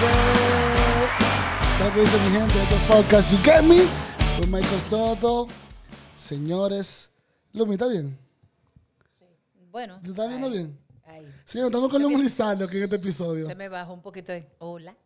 que, que lo que, que que. Que dice mi gente de este podcast, You Get Me, con Michael Soto. Señores, Lumi, ¿está bien? Bueno. ¿Te está viendo bien? ahí. Sí, estamos con Lumi Lizardo aquí en este episodio. Se me bajó un poquito de. Hola.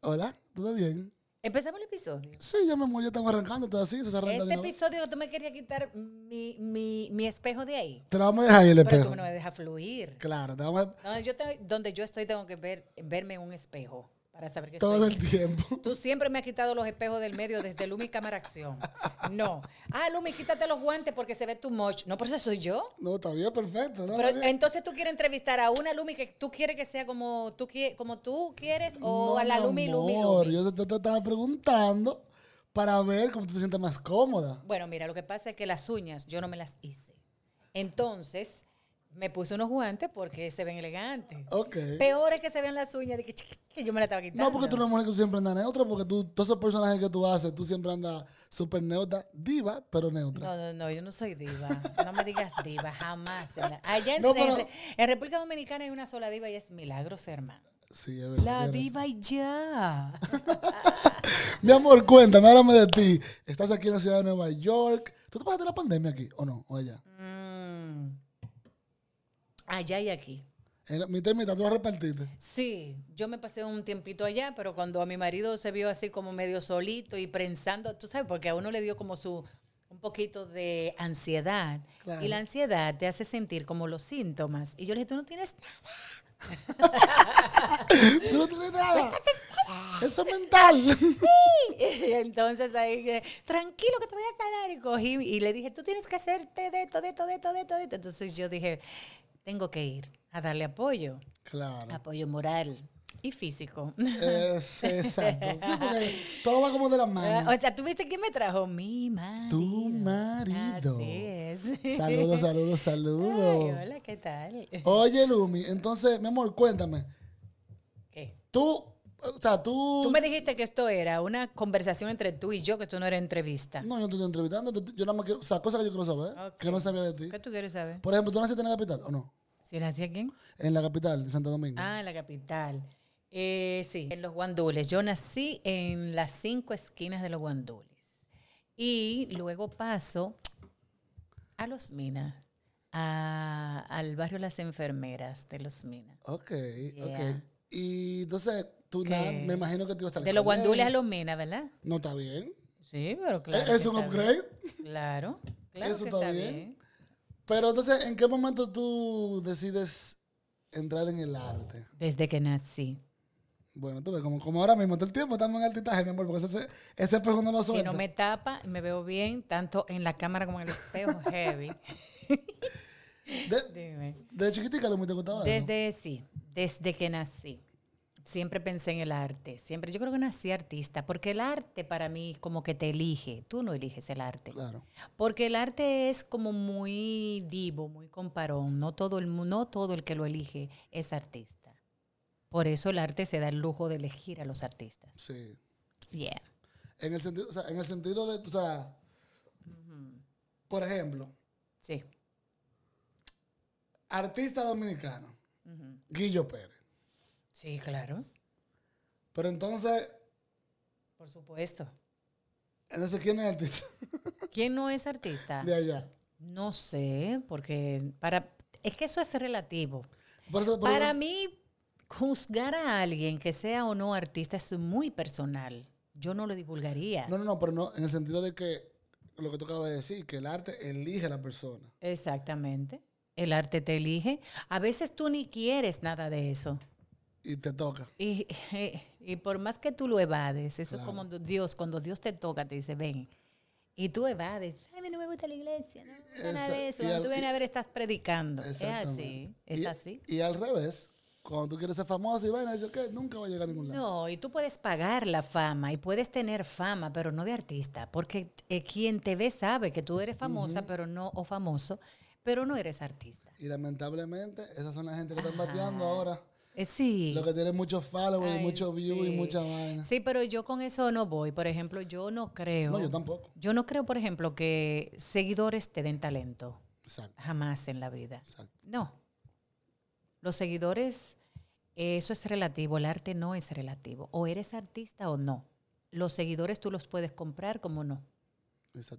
Hola, ¿todo bien? Empezamos el episodio. Sí, ya me ya estamos arrancando, todo así, se arranca Este episodio tú me querías quitar mi, mi, mi espejo de ahí. Te lo vamos a dejar ahí el Pero tú espejo. me dejas fluir. Claro, te vamos a... No, yo te- donde yo estoy tengo que ver, verme en un espejo para saber que todo estoy. el tiempo. Tú siempre me has quitado los espejos del medio desde Lumi Cámara Acción. No. Ah, Lumi, quítate los guantes porque se ve too much. No, por eso soy yo. No, está bien, perfecto. no, Pero está bien. entonces tú quieres entrevistar a una Lumi que tú quieres que sea como tú, qui- como tú quieres o No, a la mi Lumi Lumi Lumi. Yo te, te estaba preguntando para ver cómo tú te sientes más cómoda. Bueno, mira, lo que pasa es que las uñas yo no me las hice. Entonces, me puse unos guantes porque se ven elegantes. Ok. Peor es que se vean las uñas de que, yo me la estaba quitando. No, porque tú eres una mujer que siempre andas neutra, porque tú, todos esos personajes que tú haces, tú siempre andas súper neutra, diva, pero neutra. No, no, no, yo no soy diva. No me digas diva, jamás. Allá en, No, pero- en- en República Dominicana hay una sola diva y es Milagros, hermano. Sí, es verdad. La diva y ya. Mi amor, cuéntame, háblame de ti. Estás aquí en la ciudad de Nueva York. ¿Tú te pasaste la pandemia aquí o no? ¿O allá? Mm. Allá y aquí. En la, mitad y mitad, tú repartirte. Sí, yo me pasé un tiempito allá, pero cuando a mi marido se vio así como medio solito y prensando, tú sabes, porque a uno le dio como su un poquito de ansiedad. Claro. Y la ansiedad te hace sentir como los síntomas. Y yo le dije, tú no tienes Tú no tienes nada. Eso es mental. Y entonces ahí dije, tranquilo que te voy a sanar. Y cogí y le dije, tú tienes que hacerte de esto, de esto, de esto, de esto. Entonces yo dije, tengo que ir a darle apoyo, Claro. apoyo moral y físico. Es, exacto. Sí, porque todo va como de la mano. o sea, ¿tú viste quién me trajo? Mi marido. Tu marido. Así es. Saludos, saludos, Ay, saludos. hola, ¿qué tal? Oye, Lumi, entonces, mi amor, cuéntame. ¿Qué? Tú, o sea, tú... Tú me dijiste que esto era una conversación entre tú y yo, que tú no era entrevista. No, yo no te estoy entrevistando. te- Yo nada más quiero... O sea, cosas que yo quiero saber, Ok. que no sabía de ti. ¿Qué tú quieres saber? Por ejemplo, ¿tú naciste en la capital o no? ¿Si nací aquí? En la capital, de Santo Domingo. Ah, en la capital. Eh, sí, en los guandules. Yo nací en las cinco esquinas de los guandules. Y luego paso a Los Minas, a- al barrio Las Enfermeras de Los Minas. Ok, Yeah. ok. Y entonces, tú me imagino que te ibas a estar De los guandules a Los Minas, ¿verdad? No está bien. Sí, pero claro. ¿Es que un upgrade? bien. Claro, claro Eso que está bien. bien. Pero entonces, ¿en qué momento tú decides entrar en el arte? Desde que nací. Bueno, tú ves, como, como ahora mismo, todo el tiempo estamos en altitaje, mi amor, porque ese, ese espejo no lo Si suelta. no me tapa, me veo bien, tanto en la cámara como en el espejo, heavy. de, Dime. de chiquitica, Lumi, ¿te gustaba eso? Desde sí, desde que nací. Siempre pensé en el arte. Siempre, yo creo que nací artista, porque el arte para mí como que te elige. Tú no eliges el arte. Claro. Porque el arte es como muy divo, muy comparón. No todo el no todo el que lo elige es artista. Por eso el arte se da el lujo de elegir a los artistas. Sí. Yeah. En el sentido, o sea, en el sentido de, o sea, por ejemplo, Sí. artista dominicano, Guillo Pérez. Sí, claro. Pero entonces, Por supuesto. entonces ¿quién es artista ¿Quién no es artista? de allá? No sé, porque para es que eso es relativo. Por eso- por Para eso- mí, juzgar a alguien que sea o no artista es muy personal. Yo no lo divulgaría. No, no, no, pero no, en el sentido de que lo que tú acabas de decir, que el arte elige a la persona. Exactamente. El arte te elige. A veces tú ni quieres nada de eso. Y te toca. Y, y por más que tú lo evades, eso Claro. es como Dios, cuando Dios te toca, te dice, ven. Y tú evades, ay, a mí no me gusta la iglesia, no me gusta nada de eso. Cuando al- tú vienes a ver, estás predicando. Es así, es Y- así. Y al revés, cuando tú quieres ser famoso y vaina, dices, ¿qué? Nunca va a llegar a ningún lado. No, y tú puedes pagar la fama y puedes tener fama, pero no de artista, porque eh, quien te ve sabe que tú eres famosa, pero no, o famoso, pero no eres artista. Y lamentablemente, esas son las gente que están bateando ahora. Eh, sí. Lo que tienen muchos followers y Ay, muchos views y mucha vaina. Sí, pero yo con eso no voy. Por ejemplo, yo no creo. No, yo tampoco. Yo no creo, por ejemplo, que seguidores te den talento. Exacto, Jamás en la vida. exacto. No. Los seguidores Eso es relativo, el arte no es relativo. O eres artista o no. Los seguidores tú los puedes comprar como no.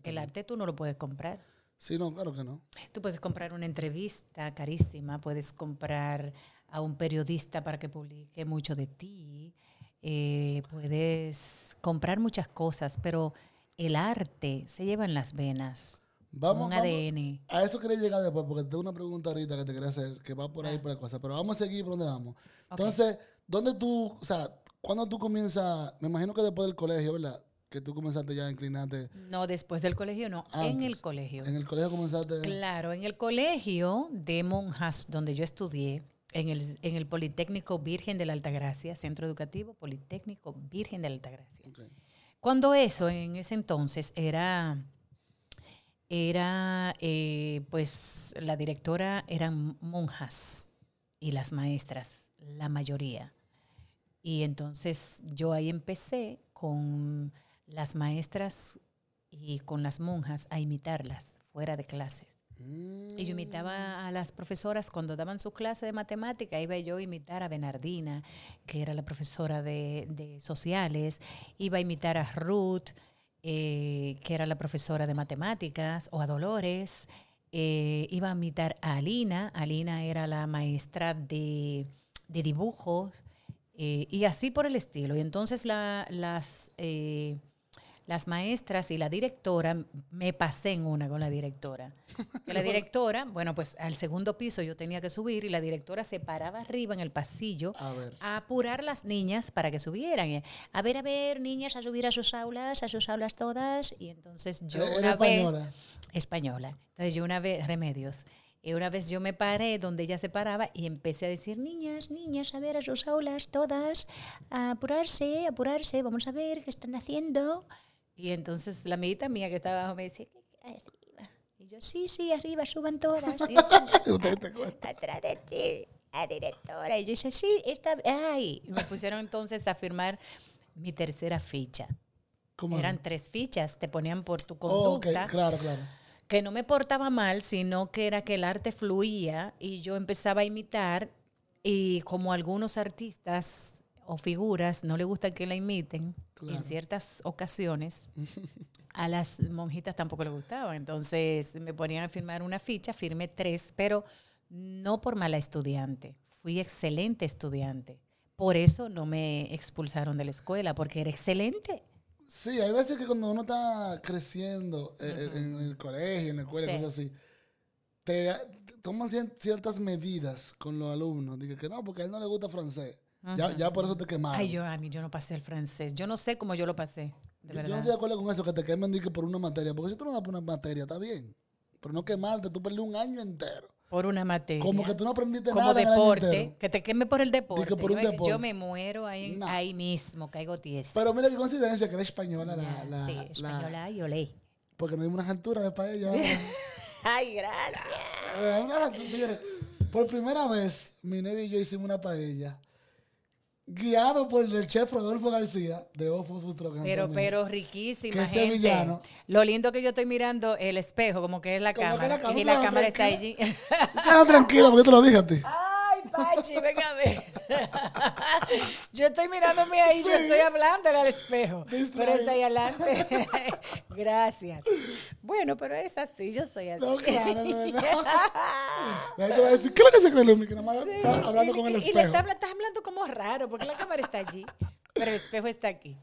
El arte tú no lo puedes comprar. Sí, no, claro que no. Tú puedes comprar una entrevista carísima, puedes comprar a un periodista para que publique mucho de ti, eh, puedes comprar muchas cosas, pero el arte se lleva en las venas, Vamos, un vamos- ADN. A eso quería llegar después, porque tengo una pregunta ahorita que te quería hacer, que va por ahí por la cosa. Pero vamos a seguir por donde vamos. Entonces, ¿dónde tú, o sea, cuando tú comienzas, me imagino que después del colegio, ¿verdad? Que tú comenzaste ya a inclinarte. No después del colegio, no, en el colegio. En el colegio comenzaste. Claro, en el colegio de monjas donde yo estudié, en el, en el Politécnico Virgen de la Altagracia, Centro Educativo Politécnico Virgen de la Altagracia. Ok. Cuando eso, en ese entonces, era, era eh, pues la directora eran monjas y las maestras, la mayoría. Y entonces yo ahí empecé con las maestras y con las monjas a imitarlas fuera de clases. Mm, Y yo imitaba a las profesoras cuando daban su clase de matemática, iba yo a imitar a Bernardina, que era la profesora de, de sociales, iba a imitar a Ruth, eh, que era la profesora de matemáticas, o a Dolores, eh, iba a imitar a Alina, Alina era la maestra de, de dibujo, eh, y así por el estilo. Y entonces la- las... eh, las maestras y la directora, me pasé en una con la directora. Que la directora, bueno, pues al segundo piso yo tenía que subir y la directora se paraba arriba en el pasillo A ver. a apurar las niñas para que subieran. Eh, A ver, a ver, niñas, a subir a sus aulas, a sus aulas todas. Y entonces yo Eh, una era vez... española. Española. Entonces yo una vez, remedios. Y una vez yo me paré donde ella se paraba y empecé a decir, niñas, niñas, a ver a sus aulas todas, a apurarse, apurarse, vamos a ver qué están haciendo. Y entonces la amiguita mía que estaba abajo me decía, "¿Qué- qué hay arriba? Y yo, sí, sí, arriba, suban todas. Y atrás de ti, la directora. Y yo dije, sí, está, ay. Y me pusieron entonces a firmar mi tercera ficha. ¿Cómo Eran así? tres fichas, te ponían por tu Oh, conducta claro, claro. que no me portaba mal, sino que era que el arte fluía y yo empezaba a imitar y como algunos artistas o figuras no le gusta que la imiten Claro. en ciertas ocasiones, a las monjitas tampoco le gustaba. Entonces me ponían a firmar una ficha, firmé tres, pero no por mala estudiante, fui excelente estudiante. Por eso no me expulsaron de la escuela, porque era excelente. Sí, hay veces que cuando uno está creciendo eh, eh, en el colegio, en la escuela, Sí. cosas así, te, toman cier- ciertas medidas con los alumnos. Digo que no, porque a él no le gusta francés. Ya, ya por eso te quemaron. Ay, yo a mí yo no pasé el francés. Yo no sé cómo yo lo pasé, de Yo- yo no estoy de acuerdo con eso, que te quemen por una materia. Porque si tú no das por una materia, está bien. Pero no quemarte, tú perdí un año entero. Por una materia. Como que tú no aprendiste Como nada en el año deporte, entero. que te queme por el deporte. Que por un yo, me- deporte. yo me muero ahí, No. ahí mismo, caigo tiesa. Pero mira qué coincidencia que eres española. La, la- sí, la- española y olé. porque no hay unas alturas de paella. Ay, gracias. Por primera vez, mi novia y yo hicimos una paella. Guiado por el chef Rodolfo García de Ofo en Pero, pero riquísima, Que gente. sevillano. Lo lindo que yo estoy mirando el espejo, como que es la Como que cámara. la cámara, y la cámara está allí. tranquila. Quédate tranquila porque yo te lo dije a ti. Ay, Pachi, venga a ver. yo estoy mirándome ahí, yo Sí. estoy hablando al espejo. Pero está ahí adelante. Gracias. Bueno, pero es así, yo soy así. No, claro, de verdad. La gente va a decir, ¿qué es lo que se cree Lumi? Que nada más está hablando y, con el y le espejo. está, estás hablando como raro, porque la cámara está allí, pero el espejo está aquí.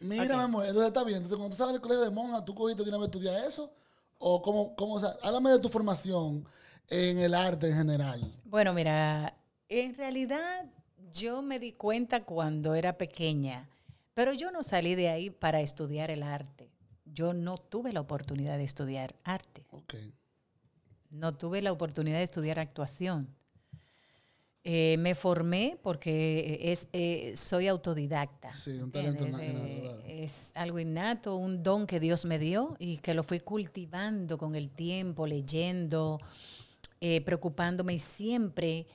Mira, mi amor, entonces está bien. Entonces, cuando tú sales del colegio de monja, ¿tú cogiste de una vez a estudiar eso? ¿O cómo, cómo, o sea, háblame de tu formación en el arte en general. Bueno, mira, en realidad yo me di cuenta cuando era pequeña, pero yo no salí de ahí para estudiar el arte. Yo no tuve la oportunidad de estudiar arte. Ok. No tuve la oportunidad de estudiar actuación. Eh, me formé porque es, eh, soy autodidacta. Sí, un talento innato, Eh. Es algo innato, un don que Dios me dio y que lo fui cultivando con el tiempo, leyendo, eh, preocupándome y siempre.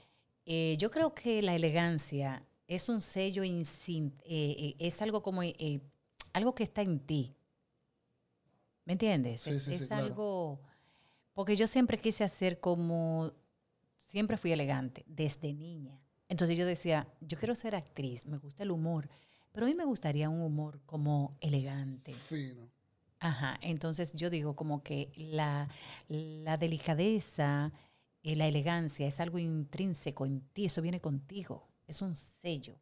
eh, yo creo que la elegancia es un sello, eh, eh, es algo como algo que está en ti. ¿Me entiendes? Sí, es sí, sí, es claro. algo. Porque yo siempre quise hacer como. Siempre fui elegante, desde niña. Entonces yo decía, yo quiero ser actriz, me gusta el humor, pero a mí me gustaría un humor como elegante. Fino. Ajá, entonces yo digo como que la, la delicadeza, eh, la elegancia es algo intrínseco en ti, eso viene contigo, es un sello.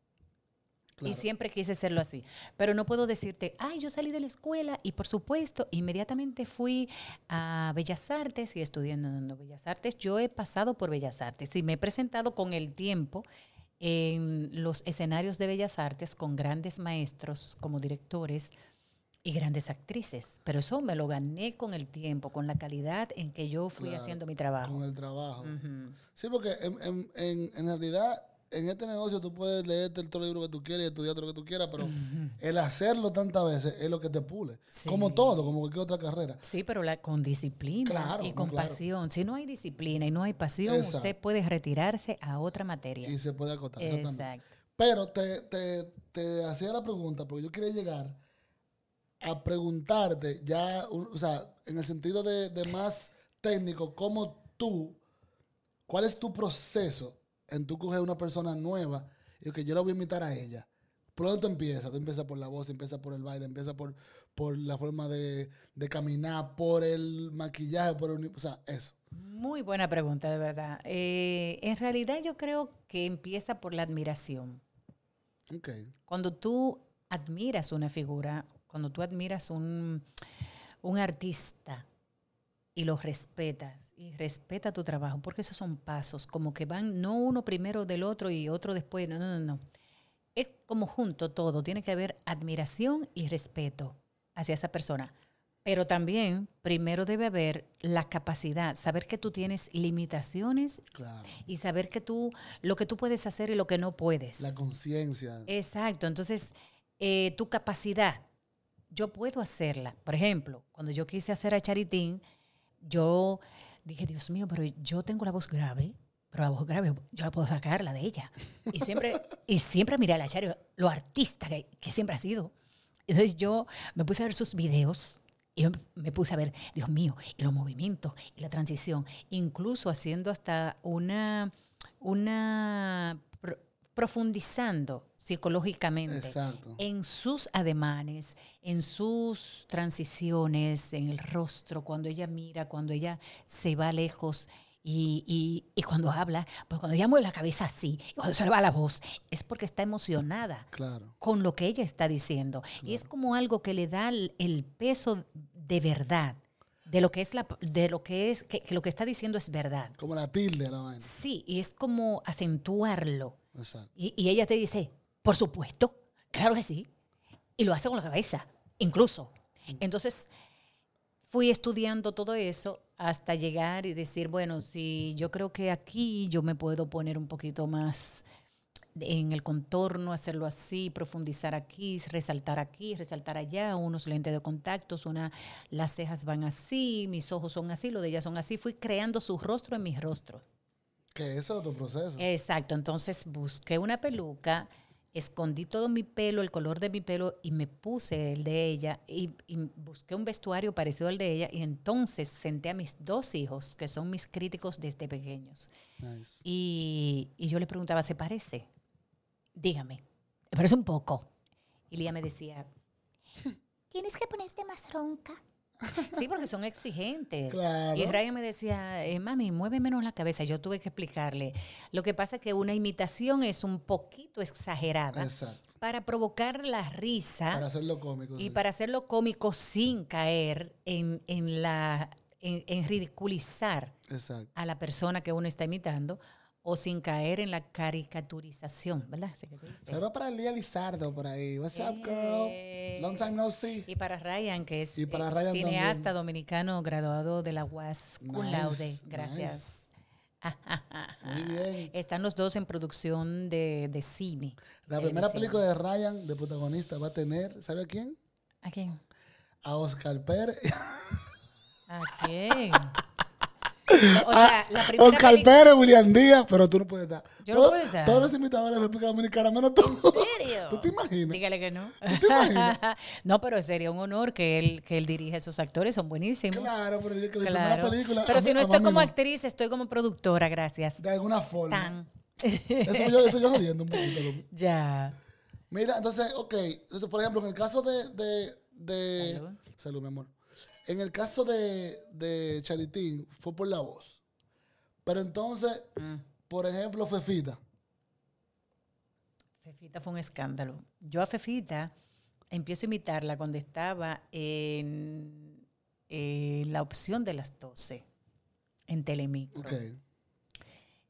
Y siempre quise hacerlo así. Pero no puedo decirte, ay, yo salí de la escuela y por supuesto, inmediatamente fui a Bellas Artes y estudiando en Bellas Artes. Yo he pasado por Bellas Artes y me he presentado con el tiempo en los escenarios de Bellas Artes con grandes maestros como directores y grandes actrices. Pero eso me lo gané con el tiempo, con la calidad en que yo fui haciendo mi trabajo. Con el trabajo. Sí, porque en, en, en realidad en este negocio tú puedes leerte el todo libro que tú quieras y estudiar todo lo que tú quieras, pero el hacerlo tantas veces es lo que te pule. Como todo, como cualquier otra carrera. Sí, pero la, con disciplina y con pasión. Si no hay disciplina y no hay pasión, usted puede retirarse a otra materia. Y se puede acotar. Exacto. Pero te, te, te, hacía la pregunta, porque yo quería llegar a preguntarte ya, o sea, en el sentido de, de más técnico, ¿cómo tú, cuál es tu proceso en tú coger una persona nueva y que yo la voy a invitar a ella. Pronto empieza, tú empiezas por la voz, empieza por el baile, empieza por, por la forma de, caminar, por el maquillaje, por el, o sea, eso. Muy buena pregunta, de verdad. Eh, en realidad yo creo que empieza por la admiración. Okay. Cuando tú admiras una figura, cuando tú admiras un, un artista, y los respetas y respeta tu trabajo, porque esos son pasos, como que van no uno primero del otro y otro después, no, no, no, no. Es como junto todo, tiene que haber admiración y respeto hacia esa persona. Pero también primero debe haber la capacidad, saber que tú tienes limitaciones y saber que tú, lo que tú puedes hacer y lo que no puedes. La conciencia. Exacto, entonces eh, tu capacidad, yo puedo hacerla. Por ejemplo, cuando yo quise hacer a Charitín, yo dije, Dios mío, pero yo tengo la voz grave, pero la voz grave yo la puedo sacar, la de ella. Y siempre, y siempre miré a la Chario, lo artista que, siempre ha sido. Entonces yo me puse a ver sus videos y me puse a ver, Dios mío, y los movimientos y la transición, incluso haciendo hasta una, una profundizando psicológicamente en sus ademanes, en sus transiciones, en el rostro, cuando ella mira, cuando ella se va lejos y, cuando habla, pues cuando ella mueve la cabeza así, cuando se le va la voz, es porque está emocionada con lo que ella está diciendo. Y es como algo que le da el, peso de verdad de lo que es la de lo que es que, lo que está diciendo es verdad. Como la tilde la vaina. Sí, y es como acentuarlo. Y, ella te dice, por supuesto, claro que sí. Y lo hace con la cabeza, incluso. Entonces, fui estudiando todo eso hasta llegar y decir, bueno, si yo creo que aquí yo me puedo poner un poquito más en el contorno, hacerlo así, profundizar aquí, resaltar aquí, resaltar allá, unos lentes de contactos, una, las cejas van así, mis ojos son así, lo de ella son así. Fui creando su rostro en mi rostro. Que eso es otro proceso. Exacto, entonces busqué una peluca, escondí todo mi pelo, el color de mi pelo y me puse el de ella y, busqué un vestuario parecido al de ella y entonces senté a mis dos hijos, que son mis críticos desde pequeños. Y, y, yo le preguntaba, ¿se parece? Dígame, ¿me parece un poco? Y Lía me decía, tienes que ponerte más ronca. Sí, porque son exigentes. Y Ryan me decía, eh, mami, mueve menos la cabeza. Yo tuve que explicarle. Lo que pasa es que una imitación es un poquito exagerada para provocar la risa. Para hacerlo cómico. Y para hacerlo cómico sin caer en, la en, ridiculizar a la persona que uno está imitando o sin caer en la caricaturización, ¿verdad? Saludos para Lía Lizardo por ahí. What's up, girl? Long time no see. Y para Ryan, que es cineasta dominicano graduado de la UAS cum laude. Gracias. Muy bien. Están los dos en producción de, de cine. La primera película de Ryan, de protagonista, va a tener, ¿sabe a quién? ¿A quién? A Oscar Pérez. ¿A quién? O sea, la primera Oscar Pérez, William Díaz, pero tú no puedes dar. Yo no puedo estar. Todos los imitadores de la República Dominicana, menos tú. ¿En serio? ¿Tú te imaginas? Dígale que no. ¿Tú te imaginas? no, pero sería un honor que él, que él dirija esos actores, son buenísimos. Claro, pero que la primera película. Pero si no estoy como actriz, estoy como productora, gracias. De alguna forma. Eso yo, eso yo jodiendo un poquito. Ya. Mira, entonces, ok. Entonces, por ejemplo, en el caso de. de, de Salud. Salud, mi amor. En el caso de, de Charitín, fue por la voz. Pero entonces, Mm. por ejemplo, Fefita. Fefita fue un escándalo. Yo a Fefita empiezo a imitarla cuando estaba en, en la opción de las 12 en Telemicro. Ok.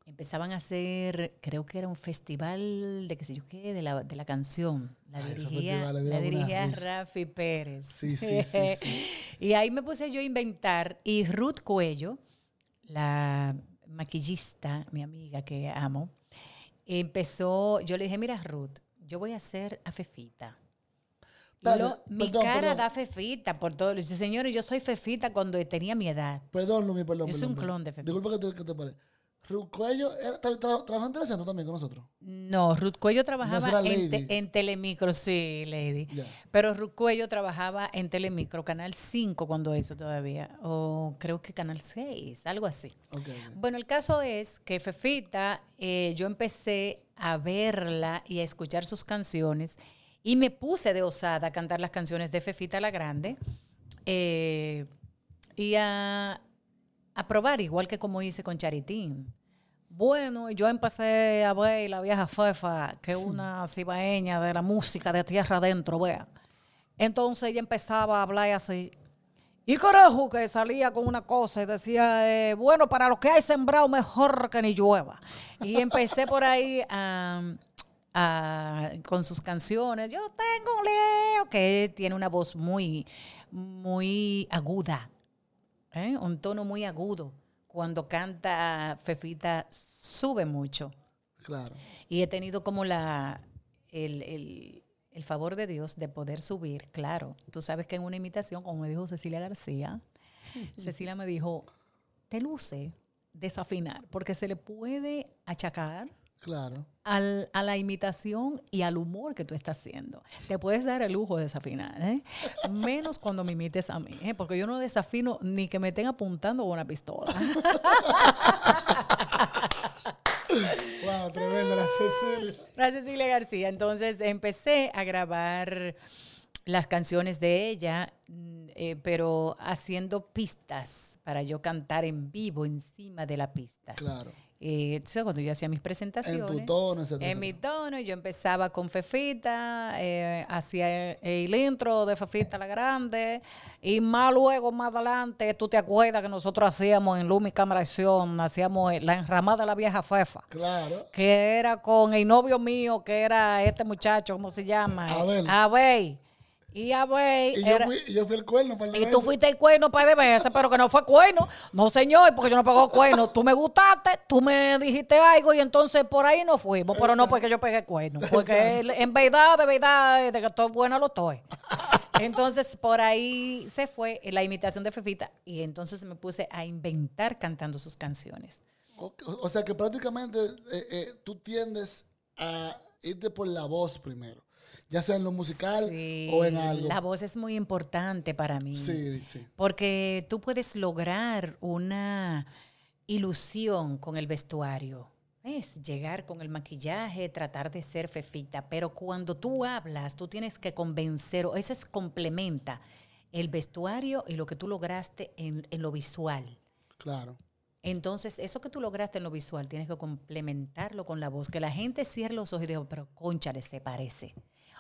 Empezaban a hacer, creo que era un festival de qué sé yo qué, de la, de la canción. La Ay, esos dirigía, la una dirigía. Rafi Pérez. Sí, sí, sí, sí. y ahí me puse yo a inventar. Y Ruth Cuello, la maquillista, mi amiga que amo, empezó, yo le dije, mira Ruth, yo voy a hacer a Fefita. Lo- mi perdón, cara perdón. da Fefita por todo. Dice, señores, yo soy Fefita cuando tenía mi edad. Perdón, Lumi, perdón. Yo soy perdón, un clon de Fefita. Disculpa que te, que te pare. Era- tra- tra- trabajó en Telecentro también con nosotros. No, Ruth Cuello trabajaba en, te- Lady. en Telemicro, sí, Lady. Pero Ruth Cuello trabajaba en Telemicro, Canal 5 cuando eso todavía, o creo que Canal 6, algo así. Bueno, el caso es que Fefita, eh, yo empecé a verla y a escuchar sus canciones y me puse de osada a cantar las canciones de Fefita la Grande eh, y a, a probar, igual que como hice con Charitín. Bueno, yo empecé a ver la vieja Fefa, que es una cibaeña de la música de tierra adentro, vea. Entonces ella empezaba a hablar así. Y carajo, que salía con una cosa y decía, eh, bueno, para los que hay sembrado, mejor que ni llueva. Y empecé por ahí a, a- con sus canciones. Yo tengo un Leo, que tiene una voz muy, muy aguda, ¿eh? un tono muy agudo. Cuando canta Fefita, sube mucho. Claro. Y he tenido como la el, el- el favor de Dios de poder subir, claro. Tú sabes que en una imitación, como me dijo Cecilia García, Cecilia me dijo, te luce desafinar, porque se le puede achacar Claro. al- a la imitación y al humor que tú estás haciendo. Te puedes dar el lujo de desafinar, ¿eh? menos cuando me imites a mí, ¿eh? porque yo no desafino ni que me estén apuntando con una pistola. Wow, tremenda la Cecilia. La Cecilia García. Entonces empecé a grabar las canciones de ella, mm, eh, pero haciendo pistas para yo cantar en vivo encima de la pista. Claro. Eh, entonces, cuando yo hacía mis En presentaciones. tu tono, etcétera. En mi tono, yo empezaba con Fefita, eh, hacía el intro de Fefita la Grande, y más luego, más adelante, tú te acuerdas que nosotros hacíamos en Lumi Cámara Acción, hacíamos la enramada de la vieja Fefa Claro. que era con el novio mío, que era este muchacho, ¿cómo se llama? Abel. Abel. Y Abel Y yo era- fui, y yo fui el cuerno para y tú fuiste el cuerno un par de veces, pero que no fue cuerno. No, señor, porque yo no pegó cuerno. Tú me gustaste, tú me dijiste algo y entonces por ahí no fuimos. Pero no porque yo pegué cuerno. Porque él, en verdad, de verdad, de que estoy buena lo estoy. Entonces por ahí se fue la imitación de Fefita y entonces me puse a inventar cantando sus canciones. O, o sea que prácticamente eh, eh, tú tiendes a irte por la voz primero. Ya sea en lo musical Sí, o en algo. La voz es muy importante para mí. Sí, sí. Porque tú puedes lograr una ilusión con el vestuario. Es llegar con el maquillaje, tratar de ser fefita, pero cuando tú hablas, tú tienes que convencer, o eso es complementa el vestuario y lo que tú lograste en, en lo visual. Claro. Entonces, eso que tú lograste en lo visual, tienes que complementarlo con la voz. Que la gente cierre los ojos y diga, pero conchale, se parece.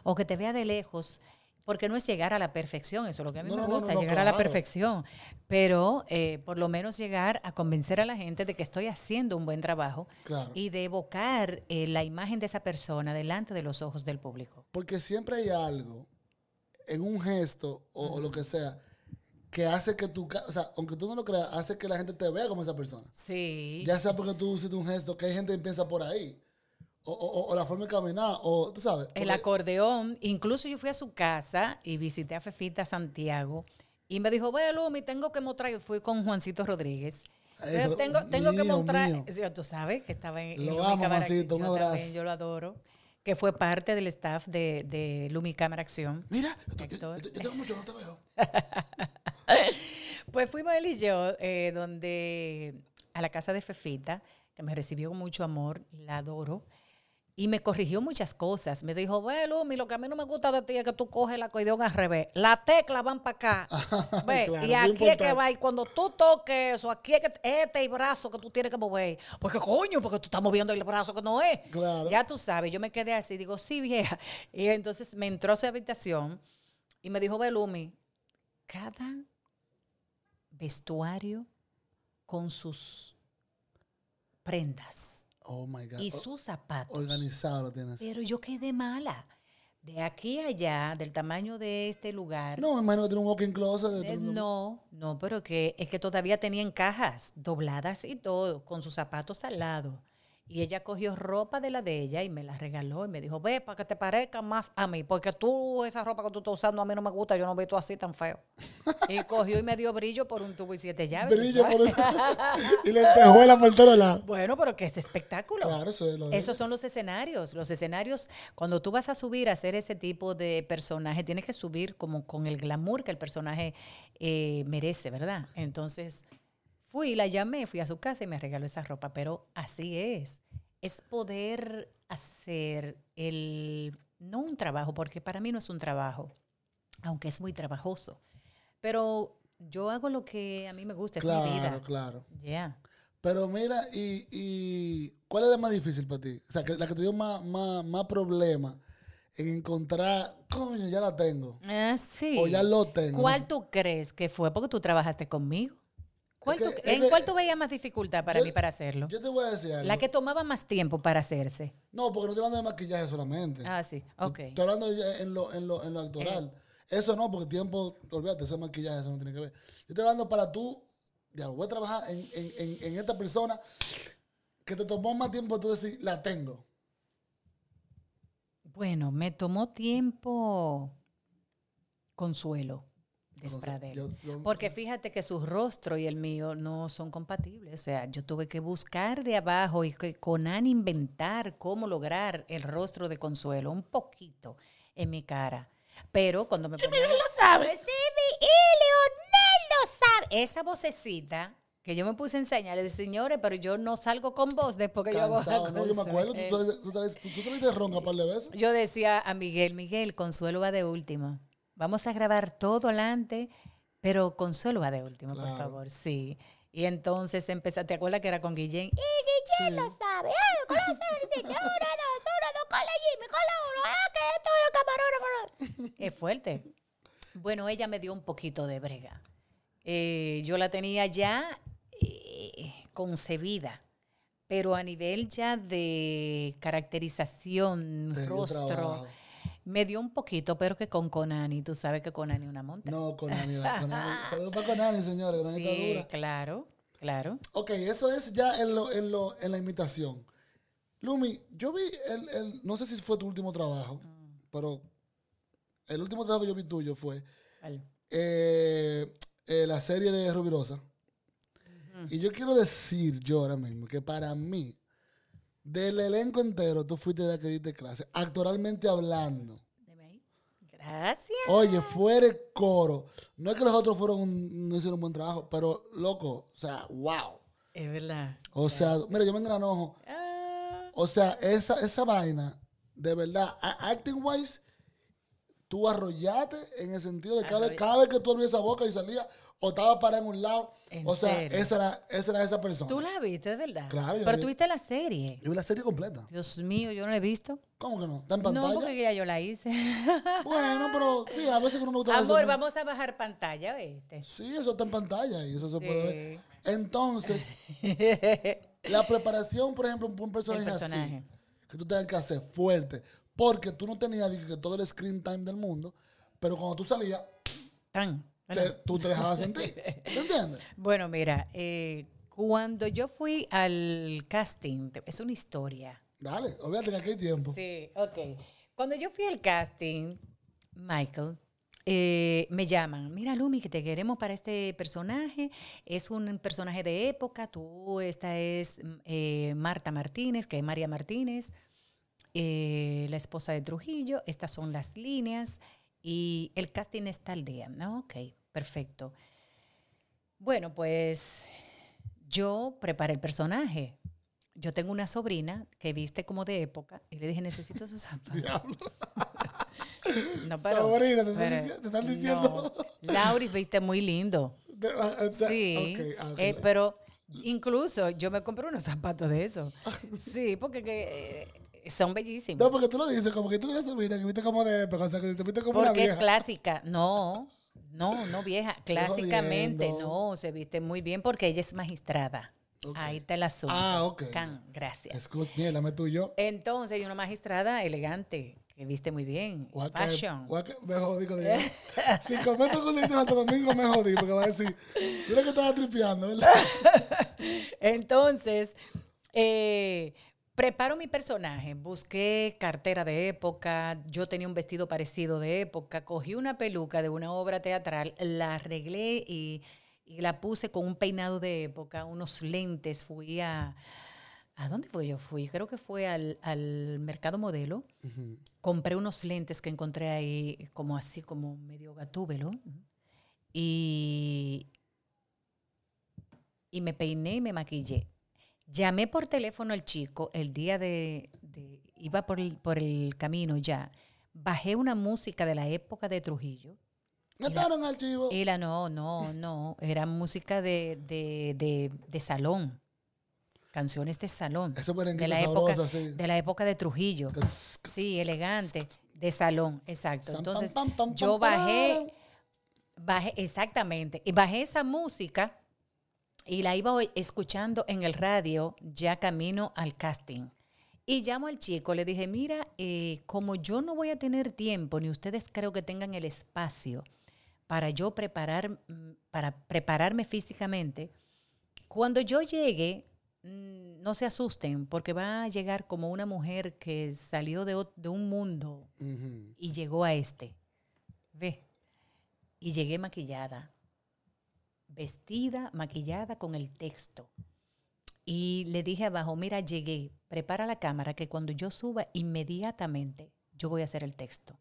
O que te vea de lejos, porque no es llegar a la perfección, eso es lo que a mí No, me no, gusta, no, llegar a la perfección. Pero eh, por lo menos llegar a convencer a la gente de que estoy haciendo un buen trabajo Claro. y de evocar eh, la imagen de esa persona delante de los ojos del público. Porque siempre hay algo en un gesto o, o lo que sea que hace que tú, o sea, aunque tú no lo creas, hace que la gente te vea como esa persona. Sí. Ya sea porque tú hiciste un gesto que hay gente que piensa por ahí. O, o- o la forma de caminar, o tú sabes. El acordeón, incluso yo fui a su casa y visité a Fefita Santiago y me dijo, ve Lumi, tengo que mostrar, fui con Juancito Rodríguez. Eso, tengo, tengo que mostrar. Sí, tú sabes que estaba en, Lo amo, Juancito, un yo abrazo. también, yo lo adoro, que fue parte del staff de, de Lumi Cámara Acción. Mira, yo, yo- yo- yo tengo mucho, no te veo. Pues fuimos él y yo, eh, donde a la casa de Fefita, que me recibió con mucho amor, la adoro. Y me corrigió muchas cosas. Me dijo, ve, Lumi, lo que a mí no me gusta de ti es que tú coges la acordeón al revés. Las teclas van para acá. Ve, Claro, y aquí es que va. Y cuando tú toques eso, aquí es que este el brazo que tú tienes que mover. Porque coño, porque tú estás moviendo el brazo que no es. Claro. Ya tú sabes, yo me quedé así, digo, sí, vieja. Y entonces me entró a su habitación y me dijo, ve, Lumi, cada vestuario con sus prendas Oh my God. y sus zapatos. Organizado lo tienes. Pero yo quedé mala. De aquí a allá, del tamaño de este lugar. No, me imagino que tiene un walking closet. de eh, no, no, pero que es que todavía tenían cajas dobladas y todo, con sus zapatos al lado. Y ella cogió ropa de la de ella y me la regaló y me dijo, ve, para que te parezca más a mí, porque tú, esa ropa que tú estás usando a mí no me gusta, yo no veo tú así tan feo. y cogió y me dio brillo por un tubo y siete llaves. ¿tú Brillo sabes? por y lentejuela por todos lados. Bueno, pero que es espectáculo. Claro, eso es lo Esos son los escenarios. Los escenarios, cuando tú vas a subir a hacer ese tipo de personaje, tienes que subir como con el glamour que el personaje eh, merece, ¿verdad? Entonces, fui, la llamé, fui a su casa y me regaló esa ropa, pero así es. Es poder hacer el, no un trabajo, porque para mí no es un trabajo, aunque es muy trabajoso, pero yo hago lo que a mí me gusta, es mi Claro, vida. claro. Ya. Pero mira, y, y ¿cuál es la más difícil para ti? O sea, que, la que te dio más, más, más problema en encontrar, coño, ya la tengo. Ah, sí. O ya lo tengo. ¿Cuál no sé. tú crees que fue? Porque tú trabajaste conmigo. ¿Cuál que- tú- ¿En cuál tú veías más dificultad para yo- mí para hacerlo? Yo te voy a decir algo. La que tomaba más tiempo para hacerse. No, porque no estoy hablando de maquillaje solamente. Ah, sí. Ok. Estoy hablando en lo, en lo, en lo actoral. Eso no, porque tiempo, olvídate, ese maquillaje, eso no tiene que ver. Yo estoy hablando para tú, ya voy a trabajar en, en, en, en esta persona que te tomó más tiempo tú decir, la tengo. Bueno, me tomó tiempo Consuelo Despradel. Yo- yo- Porque fíjate que su rostro y el mío no son compatibles. O sea, yo tuve que buscar de abajo y que Conan inventar cómo lograr el rostro de Consuelo un poquito en mi cara. Pero cuando me ponía... lo sabe. Sí, mi- y Leonel lo sabe. Esa vocecita que yo me puse a enseñarle, señores, pero yo no salgo con voz después que yo hago Cansado, no, yo me acuerdo, tú, Consuelo". tú, tú, tú- tú saliste ronca un par de veces. Yo decía a Miguel, Miguel, Consuelo va de último. Vamos a grabar todo adelante, pero Consuelo va de último, por favor, sí. Y entonces empecé, ¿te acuerdas que era con Guillén? Y Guillén lo sabe, ah, con la serie, una, dos, una, dos, con la Jimmy, con la uno, ah, que esto es camarógrafo. Es fuerte. Bueno, ella me dio un poquito de brega. Eh, yo la tenía ya eh, concebida, pero a nivel ya de caracterización, rostro, trabajo. Me dio un poquito, pero que con Conani, tú sabes que Conani es una monta. No, con Ani. Con Ani. Saludos para Conani, señores. Conani está sí, dura. claro, claro. Ok, eso es ya en, lo, en, lo, en la imitación. Lumi, yo vi, el, el- no sé si fue tu último trabajo, pero el último trabajo que yo vi tuyo fue eh, eh, la serie de Rubirosa. Y yo quiero decir yo ahora mismo que para mí, del elenco entero, tú fuiste la que diste clase, actoralmente hablando. Gracias. Oye, fuera el coro. No es que los otros fueron un- no hicieron un buen trabajo, pero loco, o sea, wow. Es verdad. O sea, mira, yo me engranojo. Ah, O sea, esa, esa vaina, de verdad, acting wise, tú arrollaste en el sentido de cada, cada vez que tú abrías esa boca y salía, o estaba parada en un lado. ¿En o sea, serio? esa era, esa era esa persona. ¿Tú la viste, de verdad? Claro, Pero tú viste la serie. Yo vi la serie completa. Dios mío, yo no la he visto. ¿Cómo que no? ¿Está en No, pantalla? porque ya yo la hice. Bueno, pero sí, a veces uno no gusta Amor, vamos a bajar pantalla, ¿viste? Sí, eso está en pantalla y eso se puede ver. Entonces, la preparación, por ejemplo, un personaje, personaje. así, que tú tengas que hacer fuerte, porque tú no tenías que todo el screen time del mundo, pero cuando tú salías, Tan. te- tú te dejabas sentir. ¿Te entiendes? Bueno, mira, eh, cuando yo fui al casting, es una historia. Dale, olvídate que aquí hay tiempo. Sí, ok. Cuando yo fui al casting, Michael, eh, me llaman, mira Lumi, que te queremos para este personaje, es un personaje de época, tú, esta es mm, eh, Marta Martínez, que es María Martínez, eh, la esposa de Trujillo, estas son las líneas y el casting está al día, ¿no? Ok, perfecto. Bueno, pues yo preparé el personaje. yo tengo una sobrina que viste como de época y le dije, necesito esos zapatos. Diablo. No, Sobrina, te pero- te están diciendo. No, Lauris viste muy lindo. Ah, ah, Sí, ok, ah, ok. eh, pero incluso yo me compré unos zapatos de esos. Sí, porque que, eh, son bellísimos. No, porque tú lo dices como que tú eres sobrina, que viste como de o sea, que te viste como una Porque es vieja. clásica. No, no, no vieja. Clásicamente, no, se viste muy bien porque ella es magistrada. Ahí está el asunto. Ah, ok. Can, gracias. Excuse me, dame tú y yo. Entonces, hay una magistrada elegante que viste muy bien. Fashion. a caer- me jodí con ella. Si comento con de Santo Domingo, me jodí, porque va a decir, tú eres que estabas tripeando, ¿verdad? Entonces, eh, preparo mi personaje, busqué cartera de época, yo tenía un vestido parecido de época, cogí una peluca de una obra teatral, la arreglé y, y la puse con un peinado de época, unos lentes, fui a... ¿A dónde fui yo? Fui, creo que fue al, al mercado modelo. Compré unos lentes que encontré ahí, como así, como medio gatúbelo. Y, y me peiné y me maquillé. Llamé por teléfono al chico el día de, de- iba por el, por el camino ya. Bajé una música de la época de Trujillo. Mataron al chivo. Y la no, no, no, era música de, de, de, de salón. Canciones de salón. Eso de la época sabroso, así. de la época de Trujillo. Sí, elegante, de salón, exacto. Entonces, yo bajé, bajé, exactamente, y bajé esa música y la iba escuchando en el radio ya camino al casting. Y llamo al chico, le dije, mira, eh, como yo no voy a tener tiempo, ni ustedes creo que tengan el espacio para yo preparar, mm, para prepararme físicamente, cuando yo llegue, mm, no se asusten, porque va a llegar como una mujer que salió de, un mundo y llegó a este. Ve. Y llegué maquillada. Vestida, maquillada con el texto. Y le dije abajo, mira, llegué, prepara la cámara que cuando yo suba inmediatamente yo voy a hacer el texto.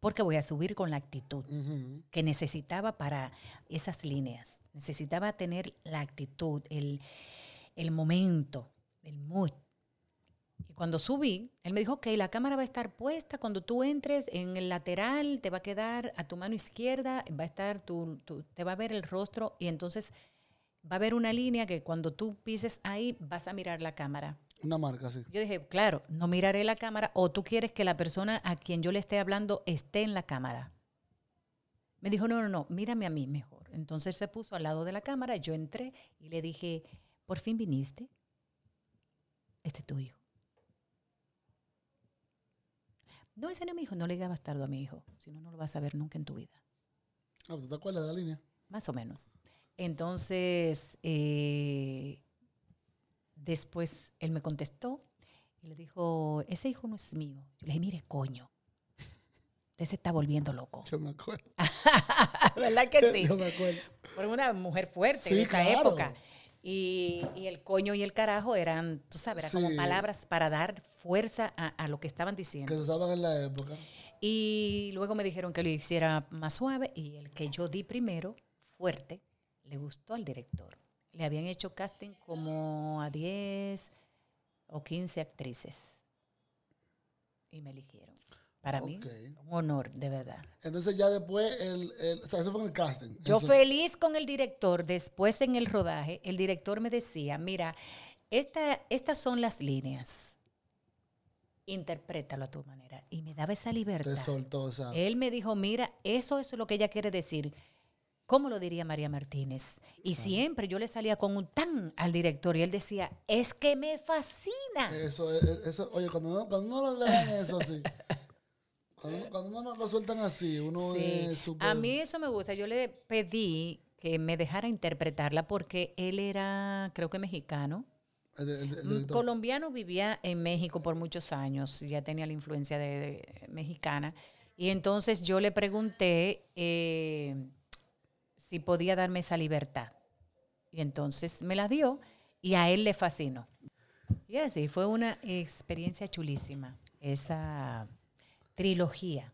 Porque voy a subir con la actitud que necesitaba para esas líneas. Necesitaba tener la actitud, el, el momento, el mood. Y cuando subí, él me dijo, ok, la cámara va a estar puesta cuando tú entres en el lateral, te va a quedar a tu mano izquierda, va a estar tu, tu- te va a ver el rostro y entonces va a haber una línea que cuando tú pises ahí vas a mirar la cámara. Una marca, sí. Yo dije, claro, no miraré la cámara o tú quieres que la persona a quien yo le esté hablando esté en la cámara. Me dijo, no, no, no, mírame a mí mejor. Entonces se puso al lado de la cámara, yo entré y le dije, por fin viniste. Este es tu hijo. No, ese no es mi hijo, no le digas bastardo a mi hijo, si no, no lo vas a ver nunca en tu vida Ah, ¿Tú te acuerdas de la línea? más o menos. Entonces, eh, después él me contestó y le dijo, ese hijo no es mío. Yo le dije, mire, coño, usted se está volviendo loco. Yo me acuerdo. ¿Verdad que sí? Yo me acuerdo. Por una mujer fuerte Sí, de esa claro. época. Y, y el coño y el carajo eran, tú sabes, eran Sí. como palabras para dar fuerza a, a lo que estaban diciendo. Que se usaban en la época. Y luego me dijeron que lo hiciera más suave y el que yo di primero, fuerte, le gustó al director. Le habían hecho casting como a 10 o 15 actrices y me eligieron. Para mí, un honor, de verdad. Entonces ya después, el, el- o sea, eso fue en el casting. Yo Eso- feliz con el director, después en el rodaje, el director me decía, mira, esta, estas son las líneas, interprétalo a tu manera. Y me daba esa libertad. Te soltó, o sea. Él me dijo, mira, eso es lo que ella quiere decir. ¿Cómo lo diría María Martínez? Y siempre yo le salía con un tan al director y él decía, es que me fascina. Eso, es- es- eso, oye, cuando no, cuando no le dan eso así, cuando, cuando no lo sueltan así, uno Sí. es súper... A mí eso me gusta. Yo le pedí que me dejara interpretarla porque él era, creo que mexicano. el- el- el Mm. Colombiano vivía en México por muchos años, ya tenía la influencia de, de- mexicana. Y entonces yo le pregunté eh, si podía darme esa libertad. Y entonces me la dio y a él le fascinó. Y así fue una experiencia chulísima, esa trilogía.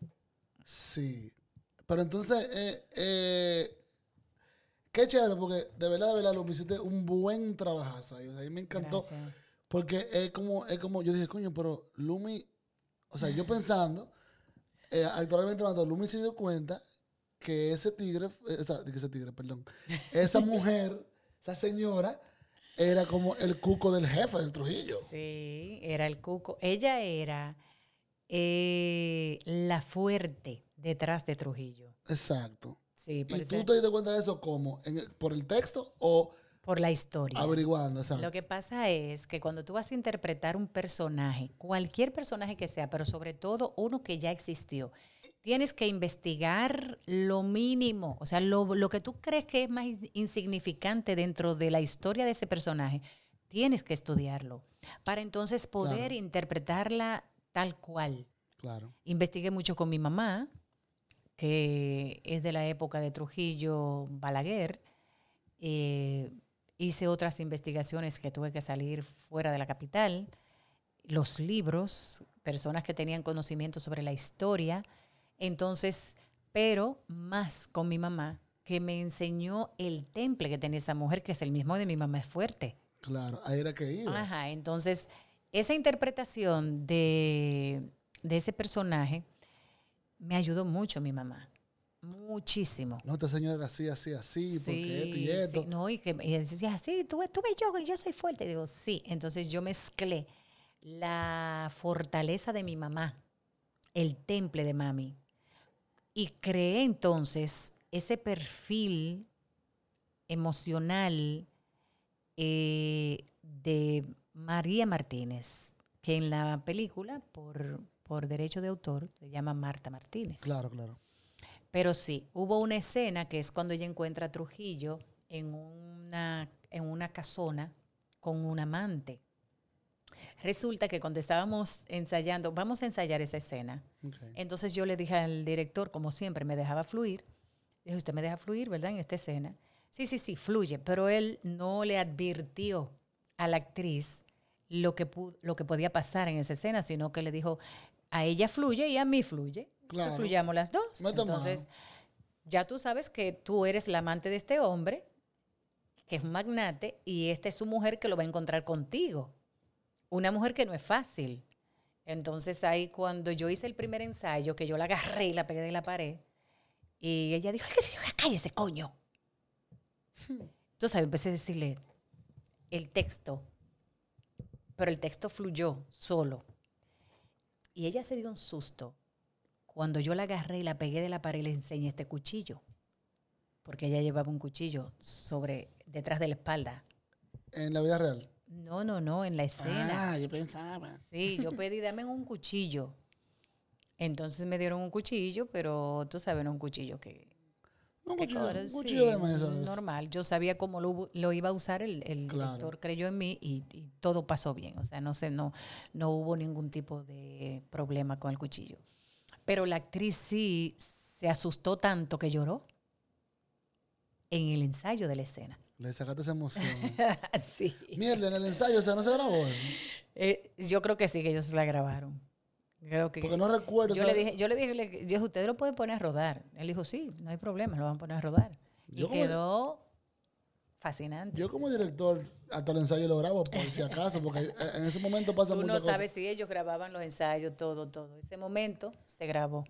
Sí. Pero entonces, eh, eh, qué chévere, porque de verdad, de verdad, lo hiciste un buen trabajazo ahí. O sea, a mí me encantó. Gracias. Porque es como, es como, yo dije, coño, pero Lumi, o sea, yo pensando, eh, actualmente cuando Lumi se dio cuenta que ese tigre, esa, ese tigre, perdón, esa mujer, esa señora, era como el cuco del jefe del Trujillo. Sí, era el cuco. Ella era eh, la fuerte detrás de Trujillo. Exacto. Sí, ¿Y tú te diste cuenta de eso cómo? ¿En el- ¿Por el texto o por la historia. averiguando? Exacto. Lo que pasa es que cuando tú vas a interpretar un personaje, cualquier personaje que sea, pero sobre todo uno que ya existió, tienes que investigar lo mínimo, o sea, lo, lo que tú crees que es más ins- insignificante dentro de la historia de ese personaje, tienes que estudiarlo para entonces poder Claro. interpretarla tal cual. Claro. Investigué mucho con mi mamá, que es de la época de Trujillo Balaguer. Eh, hice otras investigaciones que tuve que salir fuera de la capital. Los libros, personas que tenían conocimiento sobre la historia. Entonces, pero más con mi mamá, que me enseñó el temple que tenía esa mujer, que es el mismo de mi mamá, es fuerte. Claro, ahí era que iba. Ajá, entonces esa interpretación de, de ese personaje me ayudó mucho mi mamá, muchísimo. No, esta señora era así, así, así, porque esto y Sí, esto. sí, no, y que y decía, sí, tú, ves- tú ves yo, yo soy fuerte. Digo, sí. Entonces yo mezclé la fortaleza de mi mamá, el temple de mami, y creé entonces ese perfil emocional eh, de María Martínez, que en la película, por, por derecho de autor, se llama Marta Martínez. Claro, claro. Pero sí, hubo una escena que es cuando ella encuentra a Trujillo en una, en una casona con un amante. Resulta que cuando estábamos ensayando, vamos a ensayar esa escena. Entonces yo le dije al director, como siempre, me dejaba fluir. Dije, usted me deja fluir, ¿verdad? En esta escena. Sí, sí, sí, fluye. Pero él no le advirtió a la actriz lo que, lo que podía pasar en esa escena, sino que le dijo, a ella fluye y a mí fluye. Claro. fluyamos las dos. Entonces, mano. ya tú sabes que tú eres la amante de este hombre, que es un magnate, y esta es su mujer que lo va a encontrar contigo. Una mujer que no es fácil. Entonces ahí cuando yo hice el primer ensayo, que yo la agarré y la pegué de la pared, y ella dijo, "Ay, cállese, coño. Entonces empecé a decirle el texto, pero el texto fluyó solo. Y ella se dio un susto cuando yo la agarré y la pegué de la pared y le enseñé este cuchillo. Porque ella llevaba un cuchillo sobre, detrás de la espalda. En la vida real. No, no, no, en la escena. Ah, yo pensaba. Sí, yo pedí, dame un cuchillo. Entonces me dieron un cuchillo, pero tú sabes, no un cuchillo que... Un cuchillo, un sí, de mesa. Normal. Yo sabía cómo lo, lo iba a usar, el, el Claro. director creyó en mí y, y todo pasó bien. O sea, no sé, no, no hubo ningún tipo de problema con el cuchillo. Pero la actriz sí se asustó tanto que lloró en el ensayo de la escena. Le sacaste esa emoción. sí. Mierda, en el ensayo, o sea, no se grabó eso. Eh, yo creo que sí, que ellos la grabaron. Creo que Porque no recuerdo. yo o le dije, yo le dije, le- yo dije, ustedes lo pueden poner a rodar. Él dijo, sí, no hay problema, lo van a poner a rodar. Y quedó fascinante. Yo como director, hasta el ensayo lo grabo, por si acaso, porque en ese momento pasa Tú muchas no cosas. sabes si ellos grababan los ensayos, todo, todo. Ese momento se grabó.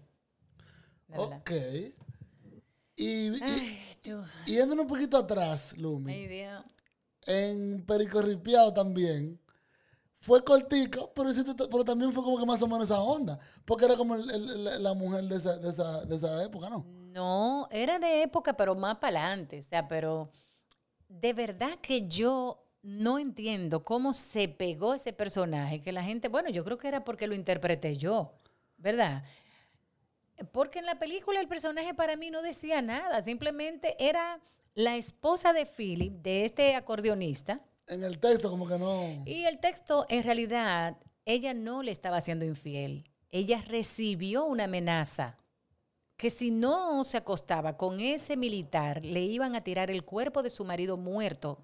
verdad. Ok. Y, Ay, tú. y yéndonos un poquito atrás, Lumi, Ay, Dios. en Perico Ripiado también, fue cortico, pero, también fue como que más o menos esa onda, porque era como la mujer de esa, de, esa, de esa época, ¿no? No, era de época, pero más para adelante. O sea, pero de verdad que yo no entiendo cómo se pegó ese personaje, que la gente, bueno, yo creo que era porque lo interpreté yo, ¿verdad? Porque en la película el personaje para mí no decía nada, simplemente era la esposa de Philip, de este acordeonista, En el texto como que no... y el texto, en realidad, ella no le estaba siendo infiel. Ella recibió una amenaza que si no se acostaba con ese militar, le iban a tirar el cuerpo de su marido muerto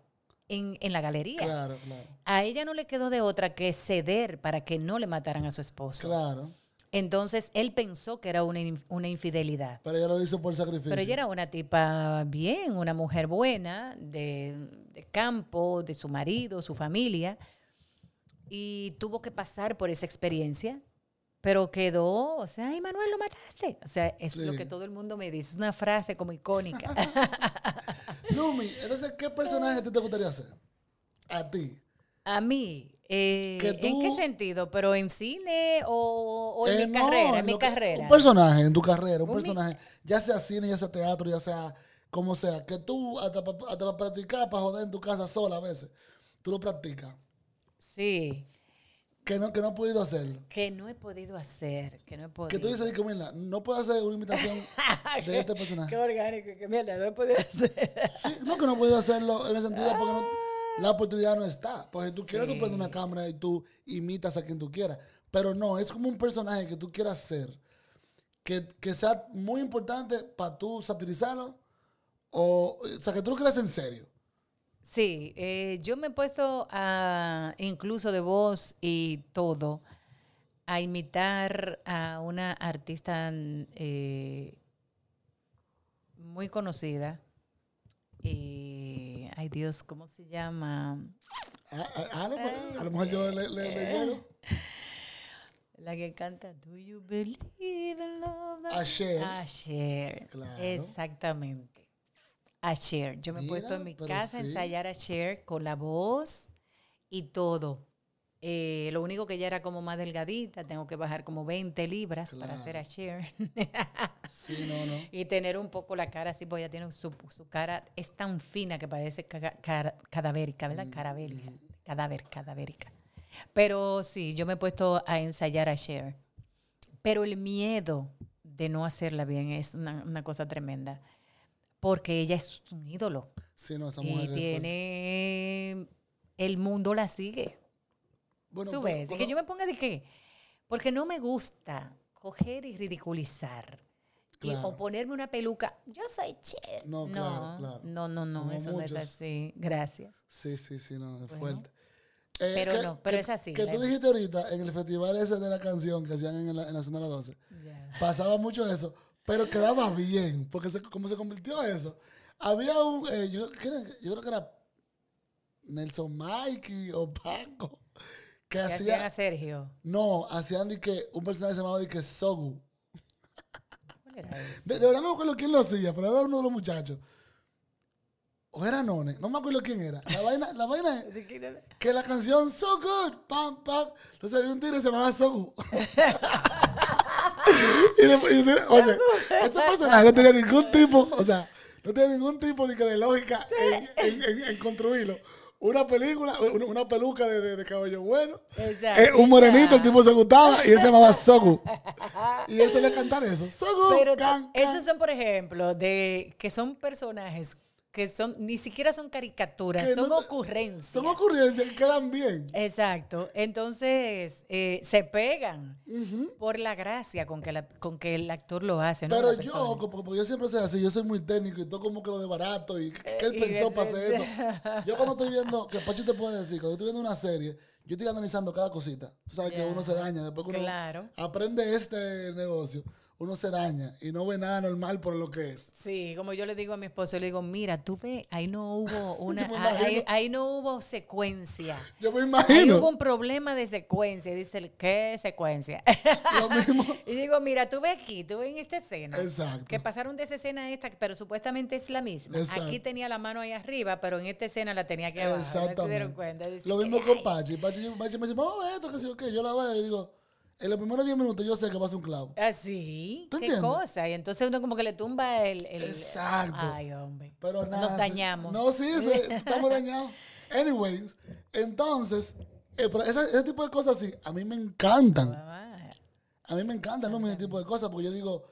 en, en la galería. Claro, claro. A ella no le quedó de otra que ceder para que no le mataran a su esposo. Claro. Entonces, él pensó que era una, una infidelidad. Pero ella lo hizo por sacrificio. Pero ella era una tipa bien, una mujer buena, de, de campo, de su marido, su familia. y tuvo que pasar por esa experiencia, pero quedó, o sea, ay, Manuel, lo mataste. O sea, es lo que todo el mundo me dice, es una frase como icónica. Lumi, entonces, ¿qué personaje a ti te gustaría hacer? A ti. A mí, eh, Que ¿en qué sentido? ¿Pero en cine o, o en Eh, mi no, carrera? En mi que- carrera. Un personaje en tu carrera, un, Un mi- personaje, ya sea cine, ya sea teatro, ya sea como sea, que tú hasta para practicar, para joder en tu casa sola a veces, tú lo practicas. Sí, Que no, que no has podido hacerlo. que no he podido hacer, que no he podido. Que tú dices, que mira, no puedo hacer una imitación de este Qué personaje. orgánico, que mierda, no he podido hacer. Sí, no que no he podido hacerlo en el sentido porque no- la oportunidad no está. Porque si tú quieres, tú Sí. prendes una cámara y tú imitas a quien tú quieras. Pero no, es como un personaje que tú quieras ser. Que, que sea muy importante para tú satirizarlo. O, o sea, que tú lo quieras en serio. Sí, eh, yo me he puesto a, incluso de voz y todo, a imitar a una artista eh, muy conocida. Y, ay Dios, ¿cómo se llama? A, a- a lo, pues, a lo mejor yo le, le- le llego. La que canta Do you believe in love? A Cher. A Cher. Claro. Exactamente. A Cher. Yo me he puesto en mi casa a ensayar a Cher con la voz y todo. Eh, lo único que ella era como más delgadita, tengo que bajar como 20 libras para hacer a Cher. Sí, no, no. y tener un poco la cara así, porque ella tiene su, su cara, es tan fina que parece ca- cara- cadavérica, Mm, ¿verdad? Cadavérica. Cadáver, cadavérica. Pero sí, yo me he puesto a ensayar a Cher. Pero el miedo de no hacerla bien es una, una cosa tremenda. Porque ella es un ídolo. Sí, no, esa Y mujer fuerte. tiene. El mundo la sigue. Bueno, Tú ves. Que yo me ponga de qué. Porque no me gusta coger y ridiculizar. Y- o ponerme una peluca. Yo soy Cher. No, claro, claro. No, no, no. Como eso no es así. Gracias. Sí, sí, sí, no, es Bueno. fuerte. Eh, Pero que- no, pero que- es así, Que tú dijiste ahorita en el festival ese de la canción que hacían en la, en la zona de las 12. Pasaba mucho eso, pero quedaba bien, porque se, como se convirtió eso. Había un, eh, yo, yo creo que era Nelson Mikey o Paco, que ¿Qué hacían hacía, a Sergio? no, hacían de que un personaje llamado de que Sogu. ¿Cuál era ese? De, de verdad no me acuerdo quién lo hacía, pero era uno de los muchachos. O era None, no me acuerdo quién era. La vaina, la vaina es que la canción So Good, pam, pam. Entonces había un tigre que se llamaba So Good. y después, y después, o sea, este personaje no tenía ningún tipo, o sea, no tenía ningún tipo de, de lógica en, en- en- en construirlo. Una película, una, una peluca de, de, de cabello bueno. Exacto. eh, un morenito, el tipo se gustaba y él se llamaba Sogu. Y él solía cantar eso. Sogu, Pero tú- can, can. esos son, por ejemplo, de que son personajes que son ni siquiera son caricaturas, Que son no- ocurrencias. Son ocurrencias que quedan bien. Exacto. Entonces, eh, se pegan por la gracia con que, la- con que el actor lo hace. ¿no? Pero La yo, como yo siempre soy así, yo soy muy técnico y todo como que lo de barato y que él y pensó para hacer esto. Yo cuando estoy viendo, que Pachi te puede decir, cuando estoy viendo una serie, yo estoy analizando cada cosita. Tú sabes que Ya. uno se daña, después que uno Claro. aprende este negocio, uno se daña y no ve nada normal por lo que es. Sí, como yo le digo a mi esposo, le digo, mira, tú ves, ahí no hubo una, me ahí, ahí no hubo secuencia. Yo me Ahí imagino hubo un problema de secuencia. Dice, ¿qué secuencia? lo mismo. y digo, mira, tú ves aquí, tú ves en esta escena. Exacto. Que pasaron de esa escena a esta, pero supuestamente es la misma. Exacto. Aquí tenía la mano ahí arriba, pero en esta escena la tenía que abajo. ¿No se dieron Exactamente. cuenta? Dice, Lo mismo con Pachi. Pachi, Pachi me dice, vamos a ver esto, que sí, ok. Yo la veo y digo, en los primeros 10 minutos yo sé que pasa un clavo. Así, ¿Tú qué entiendes? cosa. Y entonces uno como que le tumba el... el- Exacto. Ay, hombre. Pero nada. Nos dañamos. No, sí, sí, estamos dañados. Anyways, entonces, eh, pero ese, ese tipo de cosas sí, a mí me encantan. A mí me encantan ¿no? ese tipo de cosas porque yo digo,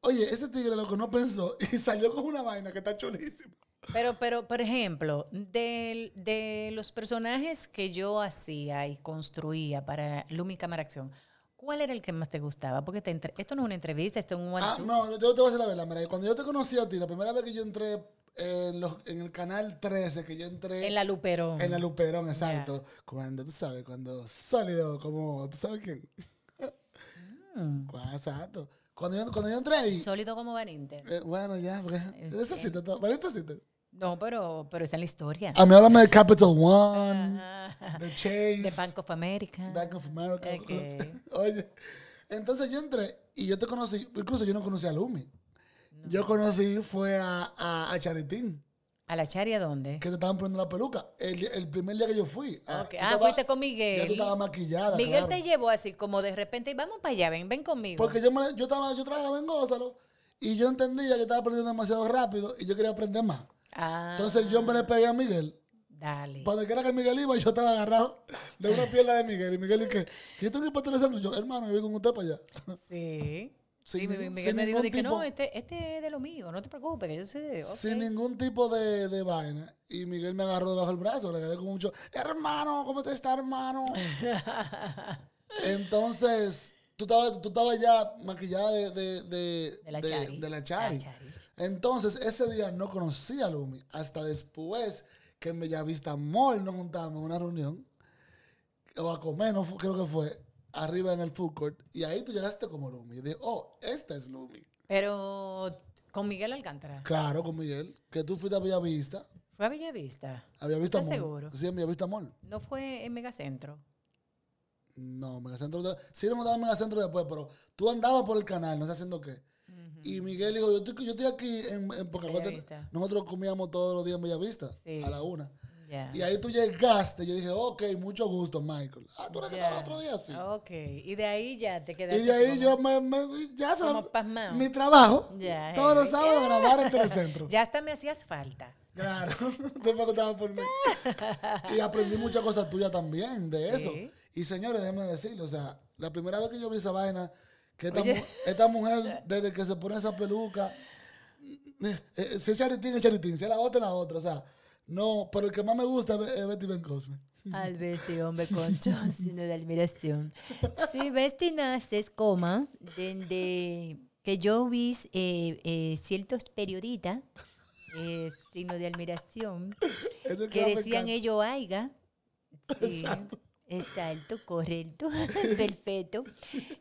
oye, ese tigre lo que no pensó y salió con una vaina que está chulísima. Pero, pero, por ejemplo, del- de, los personajes que yo hacía y construía para Lumi Cámara Acción, ¿cuál era el que más te gustaba? Porque te entre- esto no es una entrevista, esto es un Ah, no, yo te voy a decir la verdad, mira, cuando yo te conocí a ti, la primera vez que yo entré en, los- en el canal 13, que yo entré en la Luperón. en la Luperón, exacto, cuando tú sabes, cuando sólido, como, ¿tú sabes quién? Mm. Exacto. Cuando yo, cuando yo entré ahí, Sólido como Van Inter. Eh, bueno, ya, porque eso sí, te- Vanessa sí No, pero, pero está en la historia. A mí háblame de Capital One, de Chase. De Bank of America. Bank of America. Ok. Oye, entonces yo entré y yo te conocí, incluso yo no conocí a Lumi. Yo conocí fue a, a, a Charitín, ¿A la charia dónde? que te estaban poniendo la peluca. El, el primer día que yo fui. Ah, Ah, fuiste con Ya tú Miguel. estabas maquillada. Miguel claro. te llevó así como de repente, vamos para allá, ven, ven conmigo. Porque yo, me- yo, estaba, yo trabajaba en Gózalo y yo entendía que estaba aprendiendo demasiado rápido y yo quería aprender más. Ah, Entonces yo me le pegué a Miguel. dale. Para que era que Miguel iba, yo estaba agarrado de una pierna de Miguel. Y Miguel dije, ¿qué tengo que ir para Telecentro? Yo, hermano, yo voy con usted para allá. Sí. Sin Sí, Miguel sin me dijo que no, este, este es de lo mío, no te preocupes, que yo sé. ok. Sin ningún tipo de, de vaina. Y Miguel me agarró debajo del brazo, le agarré con mucho, hermano, ¿cómo te está, hermano? Entonces, tú estabas, tú estabas ya maquillada de, de, de, De la Chari. de la Chari. La Chari. Entonces, ese día no conocí a Lumi. Hasta después que en Bellavista Mall nos juntamos en una reunión. O a comer, no creo que fue. Arriba en el food court. Y ahí tú llegaste como Lumi. Y dije, oh, esta es Lumi. Pero con Miguel Alcántara. Claro, con Miguel. Que tú fuiste a Bellavista. Fue a Bellavista. A Bellavista ¿Estás Mall. seguro? Sí, en Bellavista Mall. No fue en Megacentro. No, Megacentro. Sí, no me daba Megacentro después, pero tú andabas por el canal, no sé haciendo qué. Y Miguel dijo, yo estoy, yo estoy aquí en, en nosotros comíamos todos los días en Bellavista, Sí. a la una. Y ahí tú llegaste, yo dije, ok, mucho gusto, Michael. Ah, tú eres que estaba el otro día, sí. Ok. Y de ahí ya te quedaste. Y de ahí como- yo me, me- ya se como pasmado. mi trabajo, todos los eh. sábados grabar en Telecentro. Ya hasta me hacías falta. Claro, tú me contabas por mí. Y aprendí muchas cosas tuyas también de eso. Sí. Y señores, déjenme decirlo, o sea, la primera vez que yo vi esa vaina, que esta, Oye. mu- esta mujer, desde que se pone esa peluca, eh, eh, si es charitín, es charitín, si es la otra, es la otra, o sea, no, pero el que más me gusta es Betty Ben Cosme. Al este hombre concho, sino de admiración. Si Besti naces, coma, desde que yo vi eh, eh, ciertos periodistas, eh, signo de admiración, que decían encanta. ello aiga. Sí, exacto, correcto, perfecto.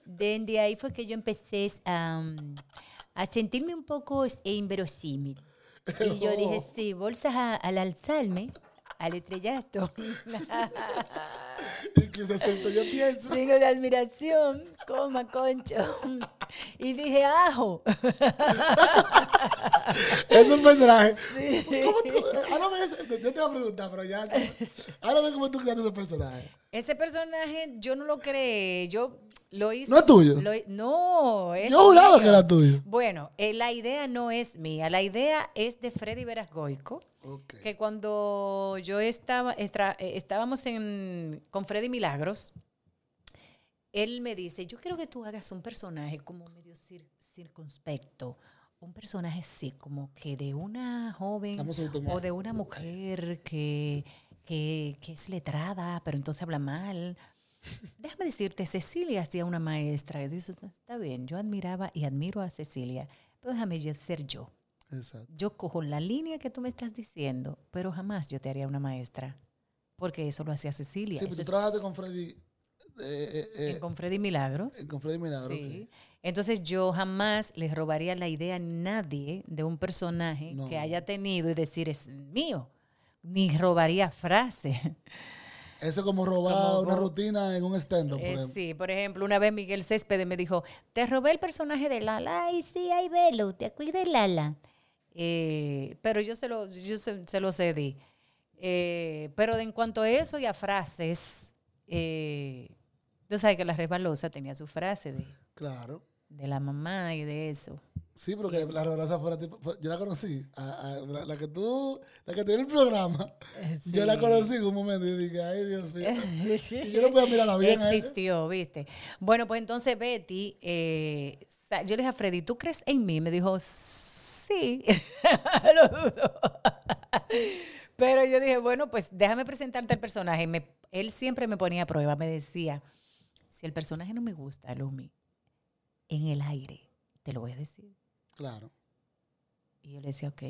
Desde ahí fue que yo empecé a, a sentirme un poco inverosímil. Y yo dije, sí, bolsas a- al alzarme, al estrellato. Y que aceptó, yo pienso. Signo de admiración, coma, concho. Y dije, ajo. Es un personaje. ¿Cómo tú, ahora ves, yo te voy a preguntar, pero ya. Ahora ve cómo tú creaste ese personaje. Ese personaje yo no lo creé, yo lo hice. ¿No es tuyo? lo no, es Yo juraba que era tuyo. Bueno, eh, la idea no es mía, la idea es de Freddy Veras Que cuando yo estaba, estra- eh, estábamos en, con Freddy Milagros, él me dice, yo quiero que tú hagas un personaje como medio cir- circunspecto, un personaje así, como que de una joven o de una mujer que, que, que es letrada, pero entonces habla mal. Déjame decirte, Cecilia hacía una maestra y dice, está bien, yo admiraba y admiro a Cecilia, pero déjame yo ser yo. Exacto. Yo cojo la línea que tú me estás diciendo, pero jamás yo te haría una maestra, porque eso lo hacía Cecilia. Sí, pero tú es- trabajaste con Freddy. eh, eh, eh, con Freddy Milagros. con Freddy Milagro. Sí. Entonces yo jamás les robaría la idea a nadie de un personaje No. que haya tenido y decir es mío. Ni robaría frase. Eso es como robar Como una rutina en un stand-up, Eh, sí, por ejemplo, una vez Miguel Céspedes me dijo, te robé el personaje de Lala. Ay, sí, ahí velo, te acuerdas de Lala. Eh, pero yo se lo, yo se, se lo cedí. Eh, pero en cuanto a eso y a frases, eh, tú sabes que la resbalosa tenía su frase de, Claro. de la mamá y de eso. Sí, pero que la reversa fuera tipo. yo la conocí. a- a- la, la que tú. La que tiene el programa. Yo la conocí en un momento y dije, ay, Dios mío. y yo no podía mirarla bien. Existió, ¿viste? Bueno, pues entonces Betty, eh, yo le dije a Freddy, ¿tú crees en mí? Me dijo, sí. Lo dudo. Pero yo dije, bueno, pues déjame presentarte el personaje. Me- él siempre me ponía a prueba, me decía, si el personaje no me gusta, Lumi, en el aire, te lo voy a decir. Claro. Y yo le decía, ok.